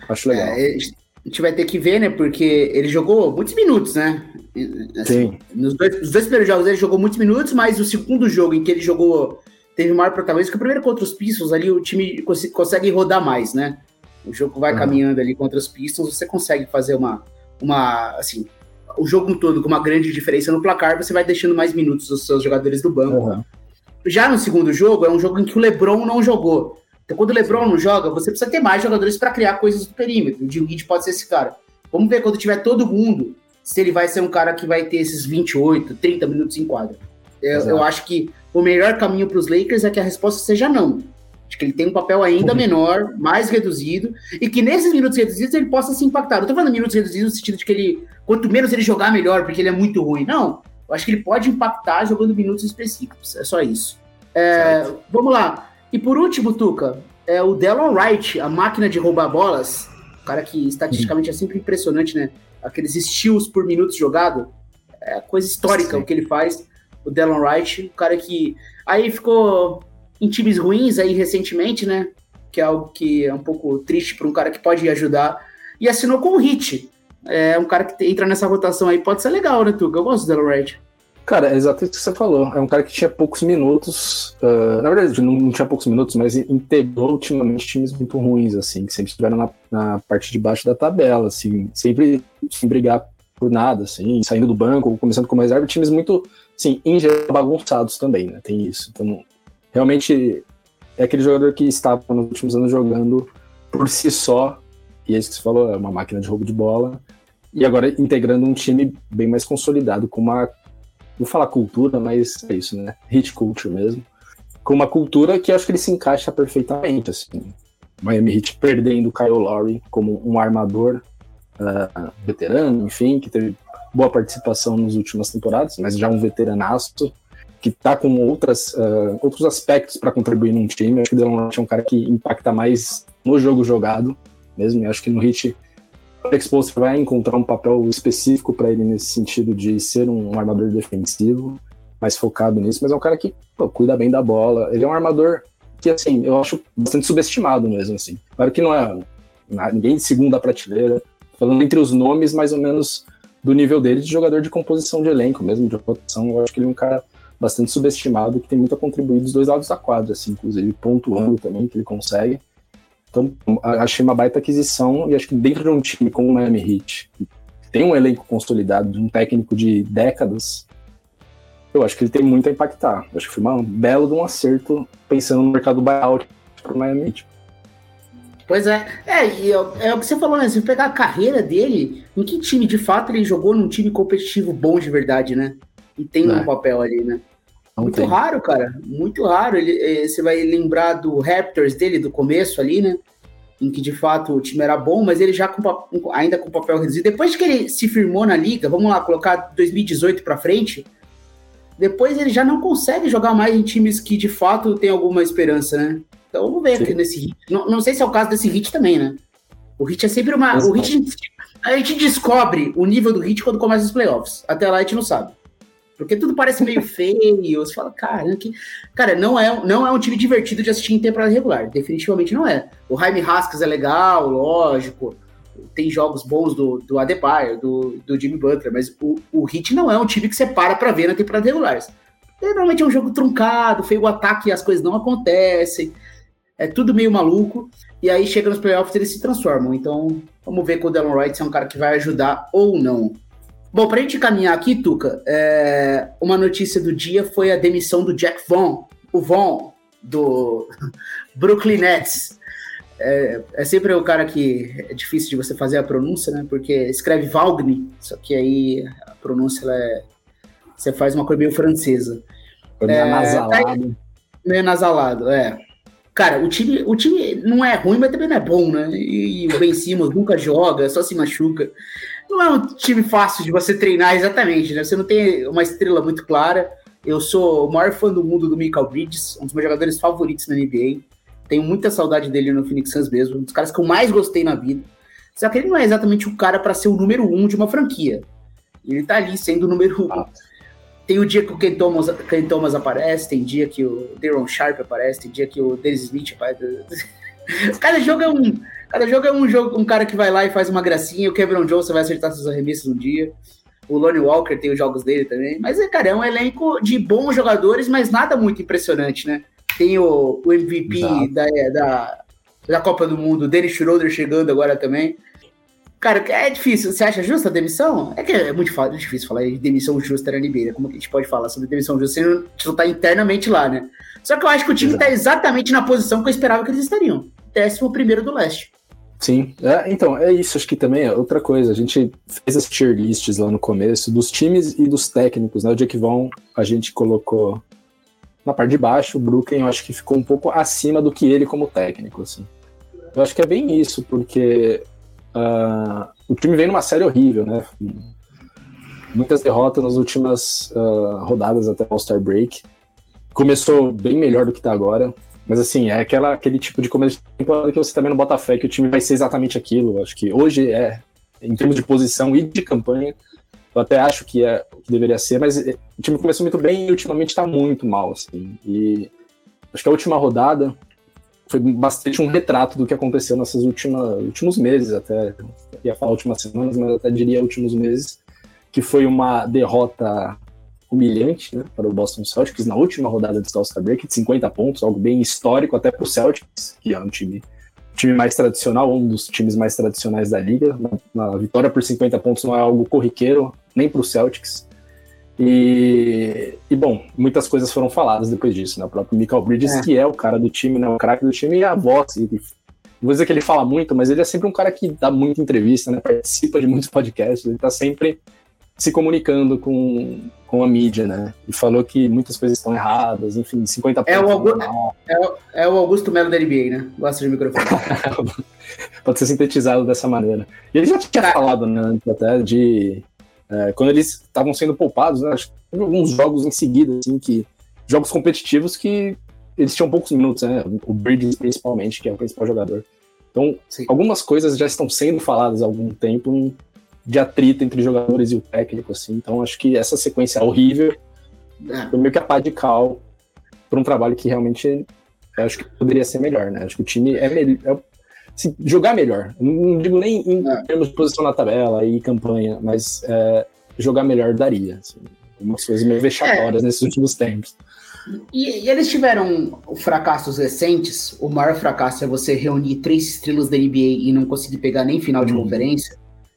acho legal. É, a gente vai ter que ver, né? Porque ele jogou muitos minutos, né? Assim, Sim. Nos dois, nos dois primeiros jogos ele jogou muitos minutos, mas o segundo jogo em que ele jogou teve maior protagonismo, que o primeiro contra os Pistons ali o time cons consegue rodar mais, né? O jogo vai uhum. caminhando ali contra os Pistons, você consegue fazer uma, uma, assim, o jogo todo com uma grande diferença no placar, você vai deixando mais minutos dos seus jogadores do banco. Uhum. Já no segundo jogo, é um jogo em que o LeBron não jogou. Então, quando o LeBron não joga, você precisa ter mais jogadores para criar coisas do perímetro. O Jim pode ser esse cara. Vamos ver quando tiver todo mundo, se ele vai ser um cara que vai ter esses 28, 30 minutos em quadra. Eu, eu acho que o melhor caminho para os Lakers é que a resposta seja não. Acho que ele tem um papel ainda uhum. menor, mais reduzido, e que nesses minutos reduzidos ele possa se impactar. Não tô falando minutos reduzidos no sentido de que ele, quanto menos ele jogar, melhor, porque ele é muito ruim. Não. Eu acho que ele pode impactar jogando minutos específicos. É só isso. É, vamos lá. E por último, Tuca, é o Delon Wright, a máquina de roubar bolas. O cara que estatisticamente é sempre impressionante, né? Aqueles steals por minuto jogado. É coisa histórica Sim. o que ele faz. O Delon Wright, o cara que. Aí ficou em times ruins aí recentemente, né? Que é algo que é um pouco triste para um cara que pode ajudar. E assinou com o Hit. É um cara que entra nessa rotação aí, pode ser legal, né, Tuca? Eu gosto do Delon Wright. Cara, é exatamente o que você falou. É um cara que tinha poucos minutos. Uh, na verdade, não, não, tinha poucos minutos, mas integrou ultimamente times muito ruins, assim, que sempre estiveram na, na, parte de baixo da tabela, assim, sempre sem brigar por nada, assim, saindo do banco, começando como reserva, times muito, assim, em geral, bagunçados também, né? Tem isso. Então, realmente é aquele jogador que estava nos últimos anos jogando por si só, e é isso que você falou, é uma máquina de roubo de bola, e agora integrando um time bem mais consolidado, com uma vou falar cultura, mas é isso, né? Hit culture mesmo. Com uma cultura que acho que ele se encaixa perfeitamente, assim. Miami Heat perdendo o Kyle Lowry como um armador uh, veterano, enfim, que teve boa participação nas últimas temporadas, mas já um veteranaço que tá com outras, uh, outros aspectos para contribuir num time. Acho que o Delon é um cara que impacta mais no jogo jogado mesmo. E acho que no Hit Alex Poster vai encontrar um papel específico para ele nesse sentido de ser um armador defensivo, mais focado nisso, mas é um cara que pô, cuida bem da bola. Ele é um armador que, assim, eu acho bastante subestimado mesmo, assim. Claro que não é ninguém de segunda prateleira, falando entre os nomes mais ou menos do nível dele de jogador de composição de elenco mesmo, de rotação, eu acho que ele é um cara bastante subestimado que tem muito a contribuir dos dois lados da quadra, assim, inclusive pontuando também que ele consegue. Então, achei uma baita aquisição e acho que dentro de um time como o Miami Heat, que tem um elenco consolidado de um técnico de décadas, eu acho que ele tem muito a impactar. Eu acho que foi um belo de um acerto pensando no mercado buyout para o Miami Heat. Pois é, é, e é, é o que você falou, né? Se pegar a carreira dele, em que time de fato ele jogou num time competitivo bom de verdade, né? E tem um é. papel ali, né? Não muito tem. raro, cara. Muito raro. Ele, eh, você vai lembrar do Raptors dele, do começo ali, né? Em que de fato o time era bom, mas ele já com, ainda com papel reduzido. Depois que ele se firmou na liga, vamos lá, colocar 2018 para frente, depois ele já não consegue jogar mais em times que de fato tem alguma esperança, né? Então vamos ver Sim. aqui nesse hit. Não, não sei se é o caso desse hit também, né? O hit é sempre uma. o hit, a gente descobre o nível do hit quando começa os playoffs. Até lá a gente não sabe. Porque tudo parece meio feio. Você fala, cara, que... cara não, é, não é um time divertido de assistir em temporada regular. Definitivamente não é. O Jaime Haskins é legal, lógico. Tem jogos bons do, do Adebayo, do, do Jimmy Butler, mas o, o Heat não é um time que você para pra ver na temporada regular. Normalmente é um jogo truncado, feio o ataque e as coisas não acontecem é tudo meio maluco, e aí chega nos playoffs eles se transformam. Então, vamos ver com o Delon Wright é um cara que vai ajudar ou não. Bom, para a gente caminhar aqui, Tuca, é... uma notícia do dia foi a demissão do Jack Vaughn, o Vaughn, do Brooklyn Nets. É, é, sempre o cara que é difícil de você fazer a pronúncia, né? Porque escreve Valgni, só que aí a pronúncia é, você faz uma coisa meio francesa. É, meio nasalado. Tá meio nasalado, é. Cara, o time, o time não é ruim, mas também não é bom, né? E, o Ben Simmons nunca joga, só se machuca. Não é um time fácil de você treinar exatamente, né? Você não tem uma estrela muito clara. Eu sou o maior fã do mundo do Michael Bridges, um dos meus jogadores favoritos na NBA. Tenho muita saudade dele no Phoenix Suns mesmo, um dos caras que eu mais gostei na vida. Só que ele não é exatamente o cara para ser o número um de uma franquia. Ele tá ali sendo o número um. Tem o dia que o Ken Thomas, Ken Thomas aparece, tem dia que o Daron Sharp aparece, tem dia que o Dennis Smith aparece. cada jogo é um. Cada jogo é um jogo, um cara que vai lá e faz uma gracinha. O Kevin Johnson vai acertar seus arremessos um dia. O Lonnie Walker tem os jogos dele também. Mas, é, cara, é um elenco de bons jogadores, mas nada muito impressionante, né? Tem o, o MVP da, da, da Copa do Mundo, Dennis Schroeder chegando agora também. Cara, é difícil. Você acha justa a demissão? É que é muito difícil falar de demissão justa na NBA, né? Como que a gente pode falar sobre demissão justa se não, não tá internamente lá, né? Só que eu acho que o time Exato. tá exatamente na posição que eu esperava que eles estariam. Décimo primeiro do leste. Sim, é, então, é isso. Acho que também é outra coisa. A gente fez as tier lists lá no começo dos times e dos técnicos, né? O Jack Vaughn a gente colocou na parte de baixo. O Brooklyn eu acho que ficou um pouco acima do que ele como técnico, assim. Eu acho que é bem isso, porque Uh, o time vem numa série horrível, né? Muitas derrotas nas últimas uh, rodadas até o All-Star Break. Começou bem melhor do que tá agora. Mas assim, é aquela, aquele tipo de começo de temporada que você também não bota fé que o time vai ser exatamente aquilo. Acho que hoje é, em termos de posição e de campanha, eu até acho que é o que deveria ser, mas eh, o time começou muito bem e ultimamente tá muito mal, assim. E acho que a última rodada foi bastante um retrato do que aconteceu últimas últimos meses, até ia falar últimas semanas, mas até diria últimos meses, que foi uma derrota humilhante né, para o Boston Celtics na última rodada do All-Star Break, de 50 pontos, algo bem histórico até para o Celtics, que é um time, time mais tradicional, um dos times mais tradicionais da liga. Uma vitória por 50 pontos não é algo corriqueiro nem para o Celtics. E, e, bom, muitas coisas foram faladas depois disso, né? O próprio Michael Bridges, é. que é o cara do time, né? O craque do time e a voz. E, vou dizer que ele fala muito, mas ele é sempre um cara que dá muita entrevista, né? Participa de muitos podcasts, ele tá sempre se comunicando com, com a mídia, né? E falou que muitas coisas estão erradas, enfim, 50 é o, Augusto, é, o, é o Augusto Melo da NBA, né? Gosta de microfone. Pode ser sintetizado dessa maneira. E ele já tinha tá. falado, né? Até de é, quando eles estavam sendo poupados, né, alguns jogos em seguida, assim, que jogos competitivos que eles tinham poucos minutos, né? O Bridges principalmente, que é o principal jogador. Então, Sim. algumas coisas já estão sendo faladas há algum tempo de atrito entre jogadores e o técnico, assim. Então, acho que essa sequência horrível é. foi meio que a pá de cal para um trabalho que realmente acho que poderia ser melhor, né? Acho que o time é, é assim, jogar melhor. Não digo nem em é. termos de posição na tabela e campanha, mas é, jogar melhor daria. Assim, umas coisas meio vexatórias é. nesses últimos tempos. E, e, eles tiveram fracassos recentes. O maior fracasso é você reunir três estrelas da NBA e não conseguir pegar nem final de uhum. conferência.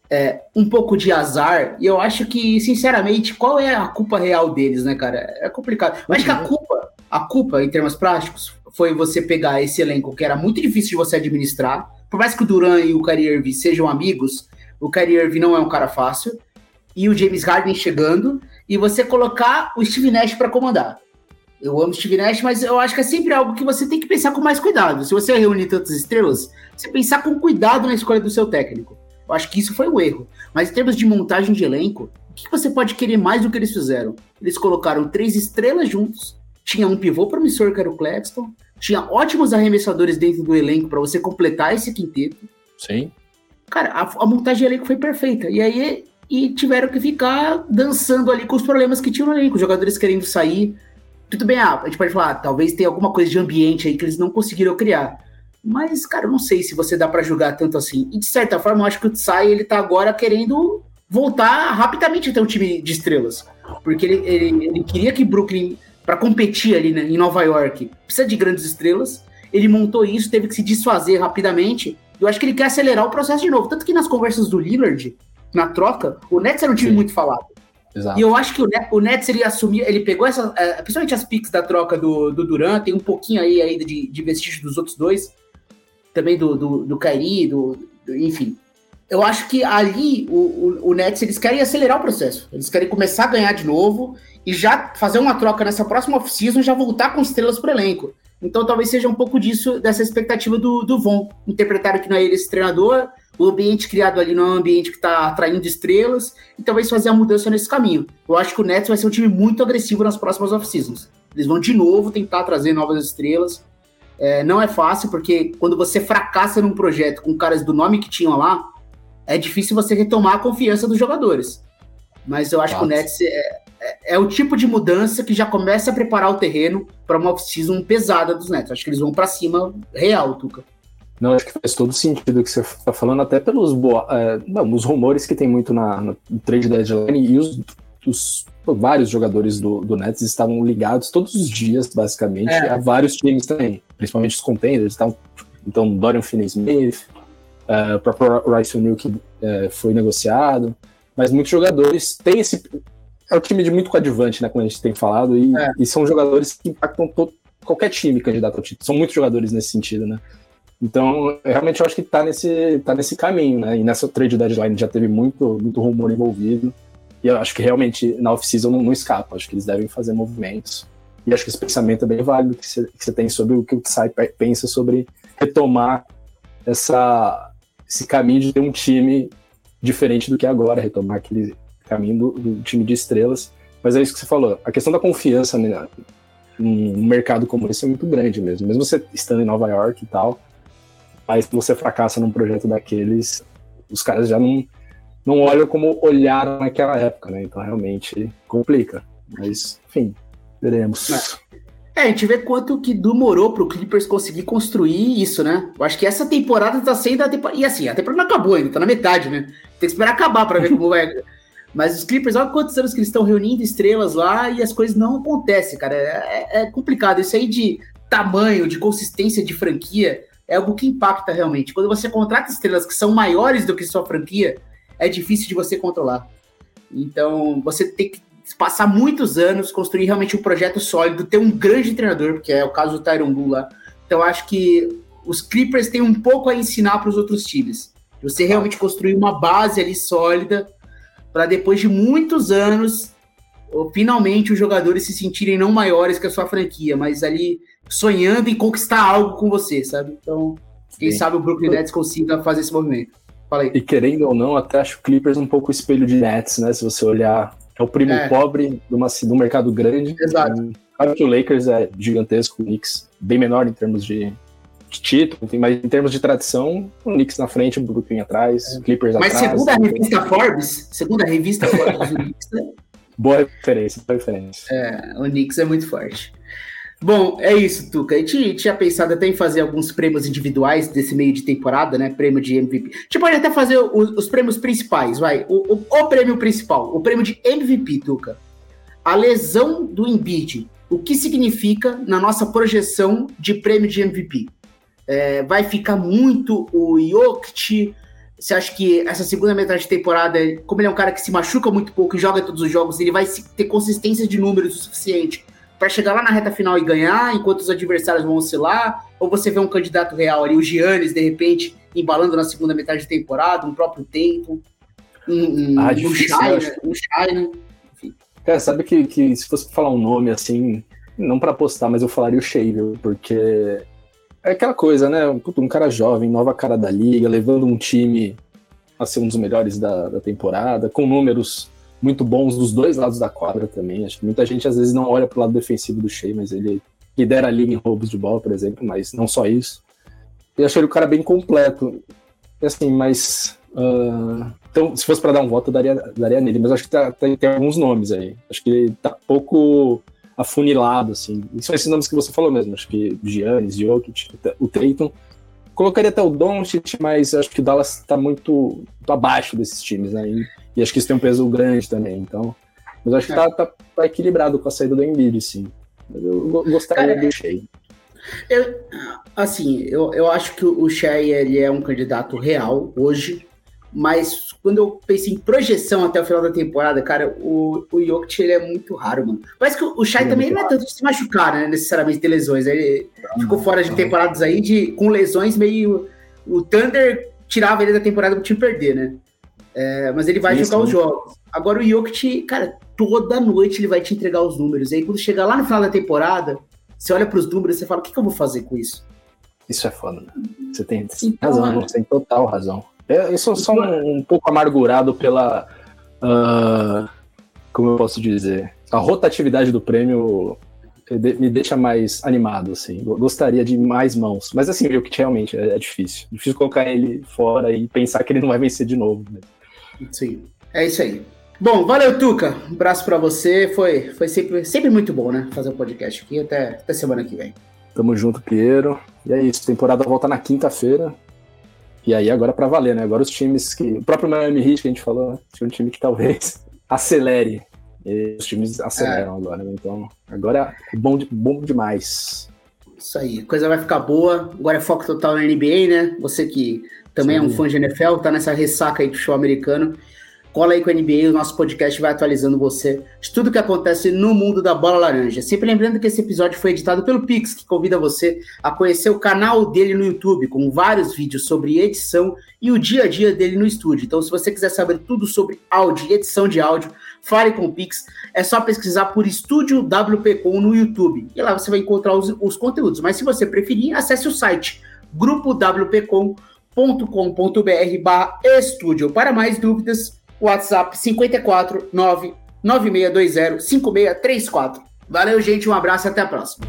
É, um pouco de azar, e eu acho que, sinceramente, qual é a culpa real deles, né, cara? É complicado. Mas acho que a uhum. culpa, a culpa, em termos práticos, foi você pegar esse elenco que era muito difícil de você administrar, por mais que o Duran e o Kyrie Irving sejam amigos, o Kyrie Irving não é um cara fácil, e o James Harden chegando, e você colocar o Steve Nash para comandar. Eu amo Steve Nash, mas eu acho que é sempre algo que você tem que pensar com mais cuidado. Se você reúne tantas estrelas, você pensar com cuidado na escolha do seu técnico. Eu acho que isso foi um erro. Mas em termos de montagem de elenco, o que você pode querer mais do que eles fizeram? Eles colocaram três estrelas juntos, tinha um pivô promissor que era o Claxton, tinha ótimos arremessadores dentro do elenco para você completar esse quinteto. Sim. Cara, a, a montagem de elenco foi perfeita. E aí e tiveram que ficar dançando ali com os problemas que tinham no elenco, os jogadores querendo sair. Tudo bem, ah, a gente pode falar, talvez tenha alguma coisa de ambiente aí que eles não conseguiram criar. Mas, cara, eu não sei se você dá para julgar tanto assim. E de certa forma, eu acho que o Tsai, ele tá agora querendo voltar rapidamente a ter um time de estrelas. Porque ele, ele, ele queria que Brooklyn, para competir ali né, em Nova York, precisa de grandes estrelas. Ele montou isso, teve que se desfazer rapidamente. Eu acho que ele quer acelerar o processo de novo. Tanto que nas conversas do Lillard, na troca, o Nets era um time Sim. muito falado. Exato. E eu acho que o, Net, o Nets ele assumiu, ele pegou essa, é, principalmente as picks da troca do, do Duran, tem um pouquinho aí ainda de, de vestígio dos outros dois, também do, do, do Kairi, do, do, enfim. Eu acho que ali o, o, o, Nets eles querem acelerar o processo, eles querem começar a ganhar de novo e já fazer uma troca nessa próxima off-season, já voltar com estrelas pro elenco. Então talvez seja um pouco disso, dessa expectativa do, do Von. Interpretaram que não é ele esse treinador, o ambiente criado ali não é um ambiente que está atraindo estrelas, e talvez fazer a mudança nesse caminho. Eu acho que o Nets vai ser um time muito agressivo nas próximas off-seasons. Eles vão de novo tentar trazer novas estrelas. É, não é fácil, porque quando você fracassa num projeto com caras do nome que tinham lá, é difícil você retomar a confiança dos jogadores. Mas eu acho Nossa. que o Nets é, é, é, o tipo de mudança que já começa a preparar o terreno para uma off-season pesada dos Nets. Acho que eles vão para cima real, Tuca. Não, acho que faz todo sentido o que você está falando, até pelos é, não, os rumores que tem muito na, no trade deadline e os, os vários jogadores do, do Nets estavam ligados todos os dias, basicamente, é. a vários times também, principalmente os contenders. Então, então Dorian Finney-Smith, uh, o próprio Rice O'Neal que uh, foi negociado, mas muitos jogadores têm esse... É um time de muito coadjuvante, né, como a gente tem falado, e, é. e são jogadores que impactam todo, qualquer time candidato ao título. São muitos jogadores nesse sentido, né? Então, realmente eu acho que tá nesse, tá nesse caminho, né? E nessa trade deadline já teve muito, muito rumor envolvido. E eu acho que realmente na off-season não, não escapa. Acho que eles devem fazer movimentos. E acho que esse pensamento é bem válido que você, tem sobre o que o Tsai pensa sobre retomar essa, esse caminho de ter um time diferente do que é agora, retomar aquele caminho do, do time de estrelas. Mas é isso que você falou. A questão da confiança né, num mercado como esse é muito grande mesmo. Mesmo você estando em Nova York e tal, mas se você fracassa num projeto daqueles, os caras já não, não olham como olharam naquela época, né? Então realmente complica. Mas, enfim, veremos. É, a gente vê quanto que demorou pro Clippers conseguir construir isso, né? Eu acho que essa temporada tá sendo a temporada. E assim, a temporada não acabou ainda, tá na metade, né? Tem que esperar acabar para ver como vai. Mas os Clippers, olha quantos anos que eles estão reunindo estrelas lá e as coisas não acontecem, cara. É, é, é complicado. Isso aí de tamanho, de consistência de franquia, é algo que impacta realmente. Quando você contrata estrelas que são maiores do que sua franquia, é difícil de você controlar. Então, você tem que passar muitos anos, construir realmente um projeto sólido, ter um grande treinador, porque é o caso do Tyron Bull lá. Então, acho que os Clippers têm um pouco a ensinar para os outros times. Você realmente construir uma base ali sólida, para depois de muitos anos, finalmente os jogadores se sentirem não maiores que a sua franquia, mas ali sonhando em conquistar algo com você, sabe? Então, quem Sim. sabe o Brooklyn Nets consiga fazer esse movimento. Fala aí. E querendo ou não, até acho o Clippers um pouco espelho de Nets, né? Se você olhar, é o primo é. pobre de, uma, de um mercado grande. Exato. Claro que o Lakers é gigantesco, o Knicks bem menor em termos de, de título, mas em termos de tradição, o Knicks na frente, o Brooklyn atrás, é. Clippers mas atrás. Mas segundo a revista Forbes, segundo a revista Forbes, o Knicks... É boa referência, boa referência. É, o Knicks é muito forte. Bom, é isso, Tuca. A gente tinha pensado até em fazer alguns prêmios individuais desse meio de temporada, né? Prêmio de MVP. A gente pode até fazer os, os prêmios principais, vai. O, o, o, prêmio principal, o prêmio de MVP, Tuca. A lesão do Embiid. O que significa na nossa projeção de prêmio de MVP? É, vai ficar muito o Jokic? Você acha que essa segunda metade de temporada, como ele é um cara que se machuca muito pouco e joga todos os jogos, ele vai ter consistência de números o suficiente para chegar lá na reta final e ganhar, enquanto os adversários vão oscilar? Ou você vê um candidato real ali, o Giannis, de repente, embalando na segunda metade de temporada, um próprio tempo, um, um, Ah, um Shine, um Shine. Cara, sabe que, que se fosse falar um nome assim, não pra apostar, mas eu falaria o Shea, viu? Porque é aquela coisa, né? Um, um cara jovem, nova cara da liga, levando um time a ser um dos melhores da, da temporada, com números muito bons dos dois lados da quadra também. Acho que muita gente às vezes não olha pro lado defensivo do Shea, mas ele lidera a liga em roubos de bola, por exemplo, mas não só isso. Eu achei ele um cara bem completo. Assim, mas. ah, então, se fosse para dar um voto, eu daria, daria nele. Mas acho que tá- tem, tem alguns nomes aí. Acho que ele tá pouco afunilado, assim. E são esses nomes que você falou mesmo. Acho que Giannis, Jokic, o Tatum. Colocaria até o Doncic, mas acho que o Dallas tá muito, muito abaixo desses times, né? E, e acho que isso tem um peso grande também. Então, mas acho que tá, tá- tá equilibrado com a saída do Embiid, sim. Mas eu go- gostaria Cara, do Shea. Eu, assim, eu, eu acho que o Shea ele é um candidato real hoje, mas quando eu penso em projeção até o final da temporada, cara, o, o Jokic ele é muito raro, mano. Parece que o Ele é também não é tanto de se machucar, né? Necessariamente ter lesões. Ele ficou fora de Uhum. temporadas aí de, com lesões meio. O Thunder tirava ele da temporada pro time perder, né? É, mas ele vai Sim, jogar sim. os jogos. Agora o Jokic, cara, toda noite ele vai te entregar os números. Aí quando chegar lá no final da temporada, você olha pros números e você fala: o que, que eu vou fazer com isso? Isso é foda, né? Você tem Então, razão, é. você tem total razão. Eu, eu sou só um, um pouco amargurado pela. ah, como eu posso dizer? A rotatividade do prêmio de- me deixa mais animado, assim. Gostaria de mais mãos. Mas assim, o que realmente é, é difícil. Difícil colocar ele fora e pensar que ele não vai vencer de novo. né? Sim, é isso aí. Bom, valeu, Tuca. Um abraço pra você. Foi, foi sempre, sempre muito bom, né? Fazer um podcast aqui. Até, até semana que vem. Tamo junto, Piero. E é isso, temporada volta na quinta-feira. E aí agora pra valer, né? Agora os times que. O próprio Miami Heat que a gente falou, né? Tinha um time que talvez acelere. E os times aceleram agora, né? Então, agora é bom, de- bom demais. Isso aí, a coisa vai ficar boa. Agora é foco total na NBA, né? Você que também é um Sim. fã de NFL, tá nessa ressaca aí do show americano. Cola aí com a NBA, o nosso podcast vai atualizando você de tudo que acontece no mundo da bola laranja. Sempre lembrando que esse episódio foi editado pelo Pix, que convida você a conhecer o canal dele no YouTube, com vários vídeos sobre edição e o dia a dia dele no estúdio. Então, se você quiser saber tudo sobre áudio e edição de áudio, fale com o Pix. É só pesquisar por Estúdio WPcom no YouTube. E lá você vai encontrar os, os conteúdos. Mas se você preferir, acesse o site grupowpcom.com.br barra estúdio. Para mais dúvidas, WhatsApp 54 99620 5634. Valeu, gente. Um abraço e até a próxima.